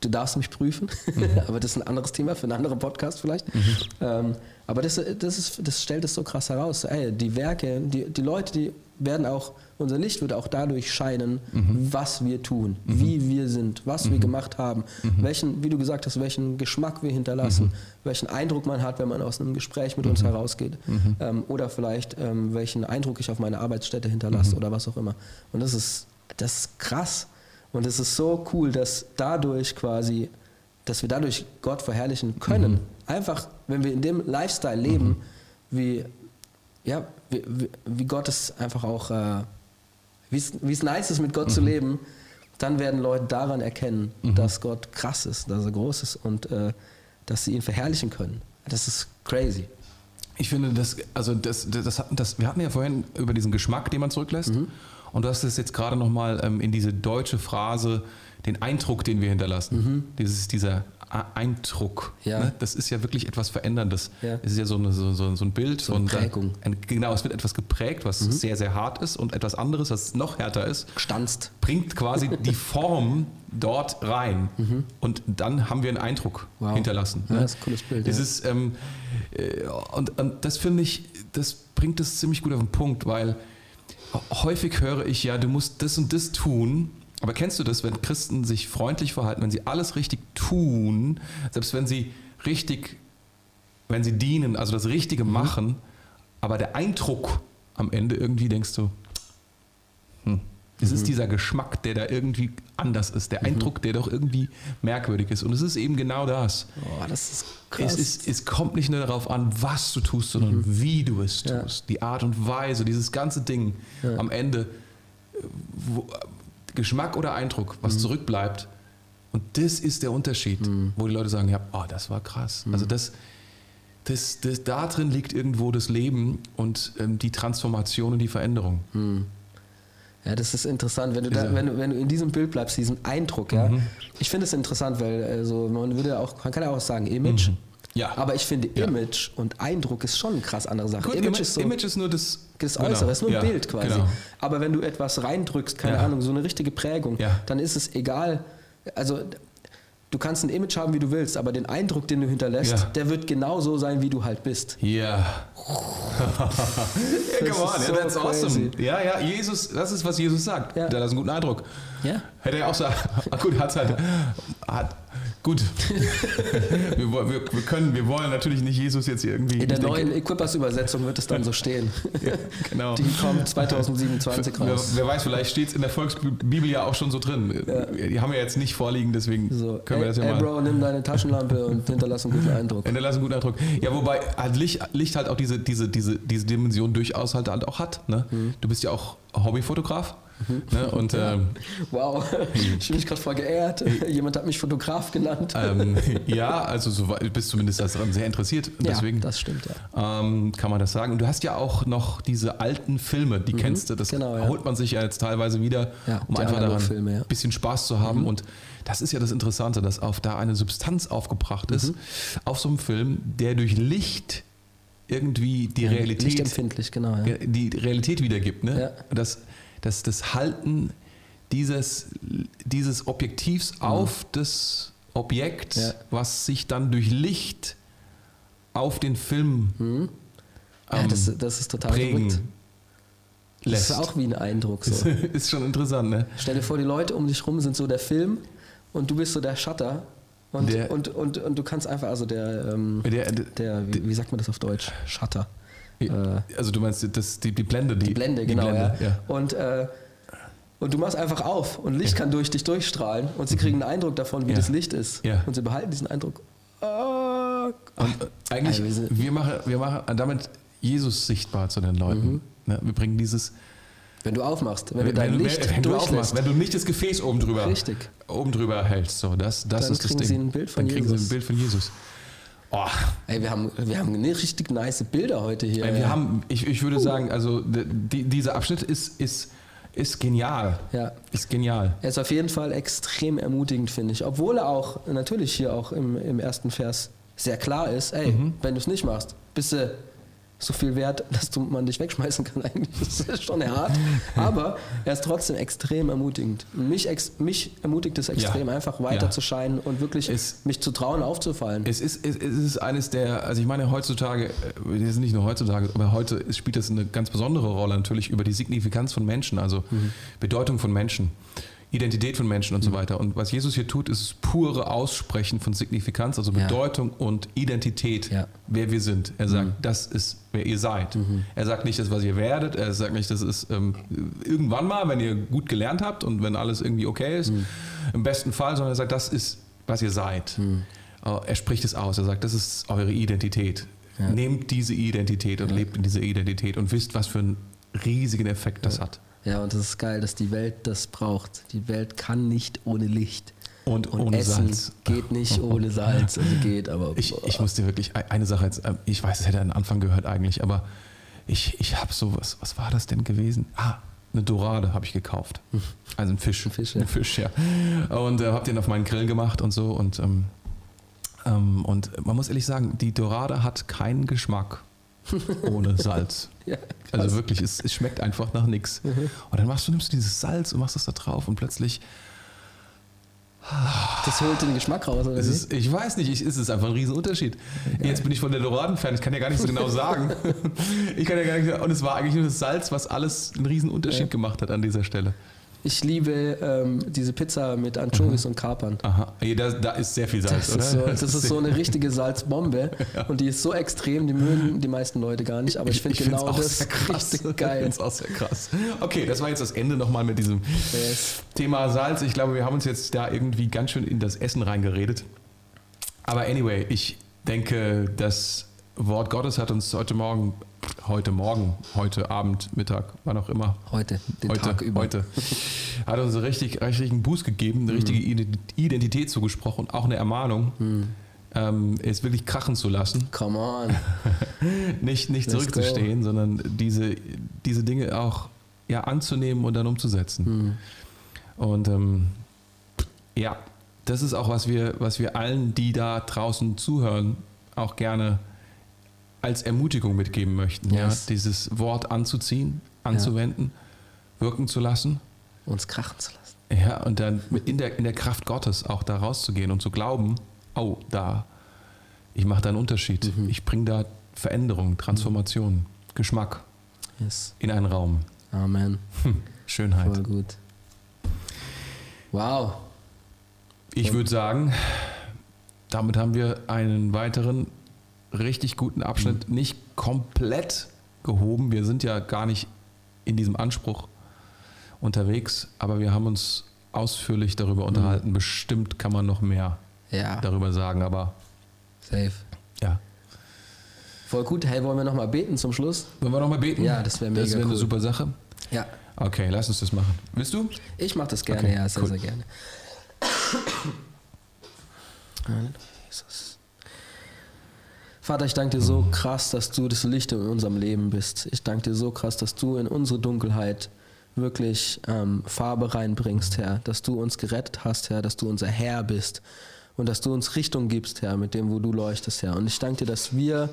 du darfst mich prüfen, [laughs] aber das ist ein anderes Thema für einen anderen Podcast vielleicht. Ähm, aber das, das, ist, das stellt es so krass heraus. Ey, die Werke, die, die Leute, die werden auch, unser Licht wird auch dadurch scheinen, was wir tun, wie wir sind, was wir gemacht haben, welchen, wie du gesagt hast, welchen Geschmack wir hinterlassen, welchen Eindruck man hat, wenn man aus einem Gespräch mit uns herausgeht. Ähm, oder vielleicht ähm, welchen Eindruck ich auf meine Arbeitsstätte hinterlasse oder was auch immer. Und das ist, das ist krass. Und es ist so cool, dass dadurch quasi, dass wir dadurch Gott verherrlichen können. Einfach, wenn wir in dem Lifestyle leben, wie, ja, wie, wie, wie Gott es einfach auch, äh, wie es nice ist, mit Gott zu leben, dann werden Leute daran erkennen, dass Gott krass ist, dass er groß ist und äh, dass sie ihn verherrlichen können. Das ist crazy. Ich finde, das, also das, das, das, das, wir hatten ja vorhin über diesen Geschmack, den man zurücklässt. Und du hast es jetzt gerade nochmal ähm, in diese deutsche Phrase, den Eindruck, den wir hinterlassen. Dieses, dieser Eindruck. Ja. Ne? Das ist ja wirklich etwas Veränderndes. Ja. Es ist ja so, eine, so, so, so ein Bild. So eine und, äh, Prägung. Ein, genau, es wird etwas geprägt, was sehr, sehr hart ist und etwas anderes, was noch härter ist Gestanzt. bringt quasi [laughs] die Form dort rein. Und dann haben wir einen Eindruck Mhm. Wow. hinterlassen. Ja, ne? das ist ein cooles Bild, ja. ist, ähm, äh, und, und das finde ich, das bringt es ziemlich gut auf den Punkt, weil häufig höre ich ja, du musst das und das tun. Aber kennst du das, wenn Christen sich freundlich verhalten, wenn sie alles richtig tun, selbst wenn sie richtig, wenn sie dienen, also das Richtige Mhm. machen, aber der Eindruck am Ende irgendwie denkst du, hm, es Mhm. ist dieser Geschmack, der da irgendwie anders ist, der Eindruck, der doch irgendwie merkwürdig ist. Und es ist eben genau das. Oh, das ist krass. Es, ist, es kommt nicht nur darauf an, was du tust, sondern wie du es Mhm. Ja. tust. Die Art und Weise, dieses ganze Ding Ja. am Ende, äh, wo, Geschmack oder Eindruck, was Mhm. zurückbleibt. Und das ist der Unterschied, Mhm. wo die Leute sagen, ja, oh, das war krass. Also das, das, das, da drin liegt irgendwo das Leben und ähm, die Transformation und die Veränderung. Ja, das ist interessant, wenn du, da, Diese- wenn, du- wenn du in diesem Bild bleibst, diesen Eindruck, ja. Ich finde es interessant, weil also, man würde auch, man kann ja auch sagen Image. Ja. Aber ich finde Ja. Image und Eindruck ist schon eine krass andere Sache. Gut, Image ist so Image ist nur das, das genau, Äußere, ist nur ein ja, Bild quasi. Genau. Aber wenn du etwas reindrückst, keine Ja. Ahnung, so eine richtige Prägung, Ja. dann ist es egal. Also du kannst ein Image haben, wie du willst, aber den Eindruck, den du hinterlässt, Ja. der wird genauso sein, wie du halt bist. Ja. [laughs] ja, Das come on, ist so that's awesome. crazy. Ja, ja, Jesus, das ist, was Jesus sagt. Ja. Der hat einen guten Eindruck. Ja. Hätte er auch sagen, [laughs] gut, hat's halt, hat, gut. [laughs] wir, wir, wir können, wir wollen natürlich nicht Jesus jetzt irgendwie. In der ich denke- neuen Equippers-Übersetzung wird es dann so stehen. [laughs] Ja, genau. Die kommt 2027 Wer, raus. wer weiß, vielleicht steht es in der Volksbibel ja auch schon so drin. Die haben wir jetzt nicht vorliegen, deswegen So, können wir ey, das ja ey mal. Bro, nimm deine Taschenlampe [laughs] und hinterlass einen guten Eindruck. Hinterlassen einen guten Eindruck. Ja, wobei halt Licht, Licht halt auch diese, diese, diese, diese Dimension durchaus halt, halt auch hat. Ne? Mhm. Du bist ja auch Hobbyfotograf. Ne? Und ähm, Wow, ich bin mich gerade voll geehrt. [laughs] Jemand hat mich Fotograf genannt. ähm, ja, also so, bist zumindest daran sehr interessiert. ja, Deswegen das stimmt, ja. ähm, kann man das sagen. Und du hast ja auch noch diese alten Filme, die kennst du. Das genau, ja. holt man sich ja jetzt teilweise wieder, Ja, um einfach daran ja. Mhm. ein bisschen Spaß zu haben. Und das ist ja das Interessante, dass auf da eine Substanz aufgebracht ist, Mhm. auf so einem Film, der durch Licht irgendwie die Realität, Lichtempfindlich, genau. Ja. die Realität wiedergibt. Ne? Ja. Das, das, das Halten dieses, dieses Objektivs auf das Objekt, Mhm. Ja. was sich dann durch Licht auf den Film ja, ähm, das, das ist total prägen verrückt. Das lässt. ist auch wie ein Eindruck. So. [laughs] ist schon interessant, ne? Stell dir vor, die Leute um dich rum sind so der Film und du bist so der Shutter Und, Der- und, und, und du kannst einfach, also der, ähm, Der, der wie, wie sagt man das auf Deutsch? Shutter. Äh, also du meinst das, die, die Blende, die, die Blende, die genau. Blende, ja. Und, äh, und du machst einfach auf und Licht kann durch dich durchstrahlen und sie kriegen einen Eindruck davon, wie Ja. das Licht ist. Ja. Und sie behalten diesen Eindruck. Und äh, eigentlich, Also wir wir machen, wir machen damit Jesus sichtbar zu den Leuten. Mhm. Ne, wir bringen dieses, wenn du aufmachst, wenn, wenn, du dein wenn, Licht wenn du durchlässt, aufmachst, wenn du nicht das Gefäß oben drüber, Richtig. oben drüber hältst, so, das, das Dann ist das kriegen Ding. sie ein Bild von Dann kriegen sie ein Bild von Jesus. Oh, Ey, wir haben, wir haben ne- richtig nice Bilder heute hier. wir haben, ich, ich würde sagen, also die, dieser Abschnitt ist, ist, ist genial. Ja. Ist genial. Er ist auf jeden Fall extrem ermutigend, finde ich. Obwohl er auch natürlich hier auch im, im ersten Vers sehr klar ist, ey, Mhm. wenn du es nicht machst, bist du so viel wert, [laughs] dass du, man dich wegschmeißen kann [laughs] eigentlich. Das ist schon hart. Aber er ist trotzdem extrem ermutigend. Mich, ex, mich ermutigt es extrem, Ja. einfach weiter Ja. zu scheinen und wirklich Es- mich zu trauen, aufzufallen. Es ist, es ist eines der, also ich meine heutzutage, äh, das ist nicht nur heutzutage, aber heute spielt das eine ganz besondere Rolle natürlich über die Signifikanz von Menschen, also Bedeutung von Menschen, Identität von Menschen und so weiter. Und was Jesus hier tut, ist das pure Aussprechen von Signifikanz, also Ja. Bedeutung und Identität, Ja. wer wir sind. Er sagt, das ist, wer ihr seid. Er sagt nicht das, was ihr werdet, er sagt nicht, das ist ähm, irgendwann mal, wenn ihr gut gelernt habt und wenn alles irgendwie okay ist, im besten Fall, sondern er sagt, das ist, was ihr seid. Äh, Er spricht es aus. Er sagt, das ist eure Identität. Nehmt diese Identität und lebt in dieser Identität und wisst, was für einen riesigen Effekt das hat. Ja, und das ist geil, dass die Welt das braucht. Die Welt kann nicht ohne Licht. Und, Und ohne Essen Salz. geht nicht [laughs] ohne Salz. Also geht, aber. Ich, ich muss dir wirklich eine Sache jetzt, ähm, ich weiß, es hätte an Anfang gehört eigentlich, aber ich, ich habe so, was, was war das denn gewesen? Ah, eine Dorade habe ich gekauft. [laughs] Also ein Fisch. Ein Fisch, ja. Ein Fisch, ja. Und äh, habe den auf meinen Grill gemacht und so. Und, ähm, ähm, und man muss ehrlich sagen, die Dorade hat keinen Geschmack ohne Salz. [laughs] Ja, Also wirklich, es, es schmeckt einfach nach nichts. Und dann machst du, nimmst du dieses Salz und machst das da drauf und plötzlich das holt den Geschmack raus, oder ist, ich weiß nicht, ich, es ist einfach ein Riesenunterschied. Jetzt bin ich von der Doraden-Fan, ich kann ja gar nicht so genau sagen. [laughs] ich kann ja gar nicht, und es war eigentlich nur das Salz, was alles einen Riesenunterschied gemacht hat an dieser Stelle. Ich liebe ähm, diese Pizza mit Anchovies und Kapern. Aha, da, da ist sehr viel Salz, Das oder? [laughs] ist, so, das ist so eine richtige Salzbombe [laughs] und die ist so extrem, die mögen die meisten Leute gar nicht, aber ich, finde genau das richtig [laughs] Ich geil. finde es auch sehr krass. Okay, das war jetzt das Ende nochmal mit diesem Yes. Thema Salz. Ich glaube, wir haben uns jetzt da irgendwie ganz schön in das Essen reingeredet. Aber anyway, ich denke, das Wort Gottes hat uns heute Morgen, heute Morgen, heute Abend, Mittag, wann auch immer, Heute, den heute, Tag über. heute, [laughs] hat uns einen richtig, richtigen Boost gegeben, eine richtige Ident- Identität zugesprochen, auch eine Ermahnung, ähm, es wirklich krachen zu lassen, Come on. [laughs] nicht, nicht Let's zurückzustehen, sondern diese, diese Dinge auch ja, anzunehmen und dann umzusetzen. Und ähm, ja, das ist auch, was wir, was wir allen, die da draußen zuhören, auch gerne als Ermutigung mitgeben möchten. Ja? Yes. Dieses Wort anzuziehen, anzuwenden, wirken zu lassen. Uns krachen zu lassen. Ja, und dann in der, in der Kraft Gottes auch da rauszugehen und zu glauben, oh, da, ich mache da einen Unterschied. Ich bringe da Veränderung, Transformation, Geschmack Yes. in einen Raum. Amen. Schönheit. Voll gut. Wow. Ich würde sagen, damit haben wir einen weiteren richtig guten Abschnitt nicht komplett gehoben. Wir sind ja gar nicht in diesem Anspruch unterwegs, aber wir haben uns ausführlich darüber unterhalten. Bestimmt kann man noch mehr Ja, darüber sagen, aber safe. ja. Voll gut. Hey, wollen wir nochmal beten zum Schluss? Wollen wir nochmal beten? Ja, das wär mega Das wäre eine cool. super Sache. Ja. Okay, lass uns das machen. Willst du? Ich mache das gerne, Okay, ja, sehr, cool. sehr gerne. [coughs] Jesus. Vater, ich danke dir so krass, dass du das Licht in unserem Leben bist. Ich danke dir so krass, dass du in unsere Dunkelheit wirklich ähm, Farbe reinbringst, Herr. Dass du uns gerettet hast, Herr. Dass du unser Herr bist. Und dass du uns Richtung gibst, Herr, mit dem, wo du leuchtest, Herr. Und ich danke dir, dass wir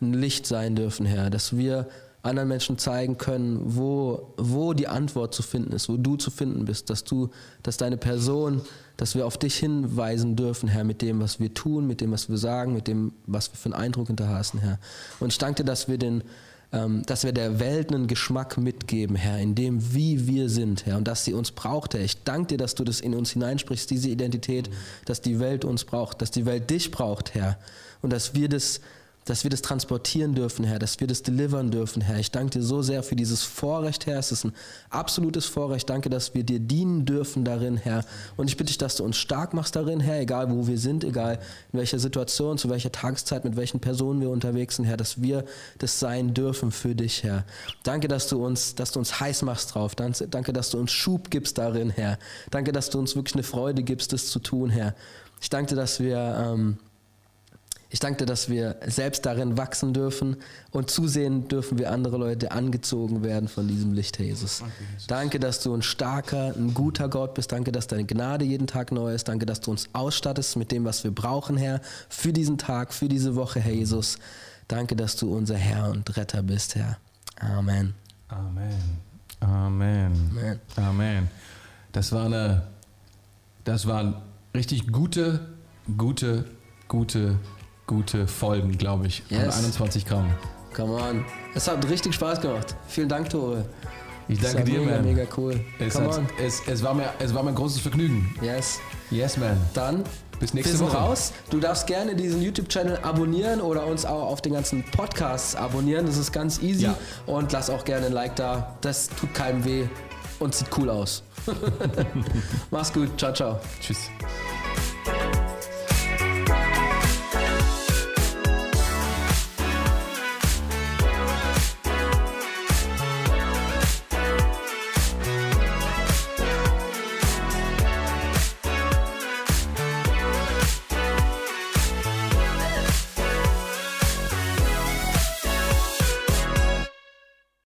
ein Licht sein dürfen, Herr. Dass wir anderen Menschen zeigen können, wo, wo die Antwort zu finden ist, wo du zu finden bist, dass du, dass deine Person, dass wir auf dich hinweisen dürfen, Herr, mit dem, was wir tun, mit dem, was wir sagen, mit dem, was wir für einen Eindruck hinterlassen, Herr. Und ich danke dir, dass wir den ähm, dass wir der Welt einen Geschmack mitgeben, Herr, in dem, wie wir sind, Herr, und dass sie uns braucht, Herr. Ich danke dir, dass du das in uns hineinsprichst, diese Identität, dass die Welt uns braucht, dass die Welt dich braucht, Herr, und dass wir das dass wir das transportieren dürfen, Herr, dass wir das delivern dürfen, Herr. Ich danke dir so sehr für dieses Vorrecht, Herr. Es ist ein absolutes Vorrecht. Danke, dass wir dir dienen dürfen darin, Herr. Und ich bitte dich, dass du uns stark machst darin, Herr, egal wo wir sind, egal in welcher Situation, zu welcher Tageszeit, mit welchen Personen wir unterwegs sind, Herr, dass wir das sein dürfen für dich, Herr. Danke, dass du uns, dass du uns heiß machst drauf. Danke, dass du uns Schub gibst darin, Herr. Danke, dass du uns wirklich eine Freude gibst, das zu tun, Herr. Ich danke dir, dass wir ähm, ich danke dir, dass wir selbst darin wachsen dürfen und zusehen dürfen, wie andere Leute angezogen werden von diesem Licht, Herr Jesus. Danke, dass du ein starker, ein guter Gott bist. Danke, dass deine Gnade jeden Tag neu ist. Danke, dass du uns ausstattest mit dem, was wir brauchen, Herr, für diesen Tag, für diese Woche, Herr Jesus. Danke, dass du unser Herr und Retter bist, Herr. Amen. Amen. Amen. Amen. Amen. Das war eine, das waren richtig gute, gute, gute gute Folgen, glaube ich. Yes. 21 Gramm. Come on. Es hat richtig Spaß gemacht. Vielen Dank, Tore. Ich danke dir, mega, man. Mega cool. Es, hat, es, es, war mir, es war mir ein großes Vergnügen. Yes. Yes, man. Dann bis nächste Woche. raus. Du darfst gerne diesen YouTube-Channel abonnieren oder uns auch auf den ganzen Podcasts abonnieren. Das ist ganz easy. Ja. Und lass auch gerne ein Like da. Das tut keinem weh und sieht cool aus. [laughs] Mach's gut. Ciao, ciao. Tschüss.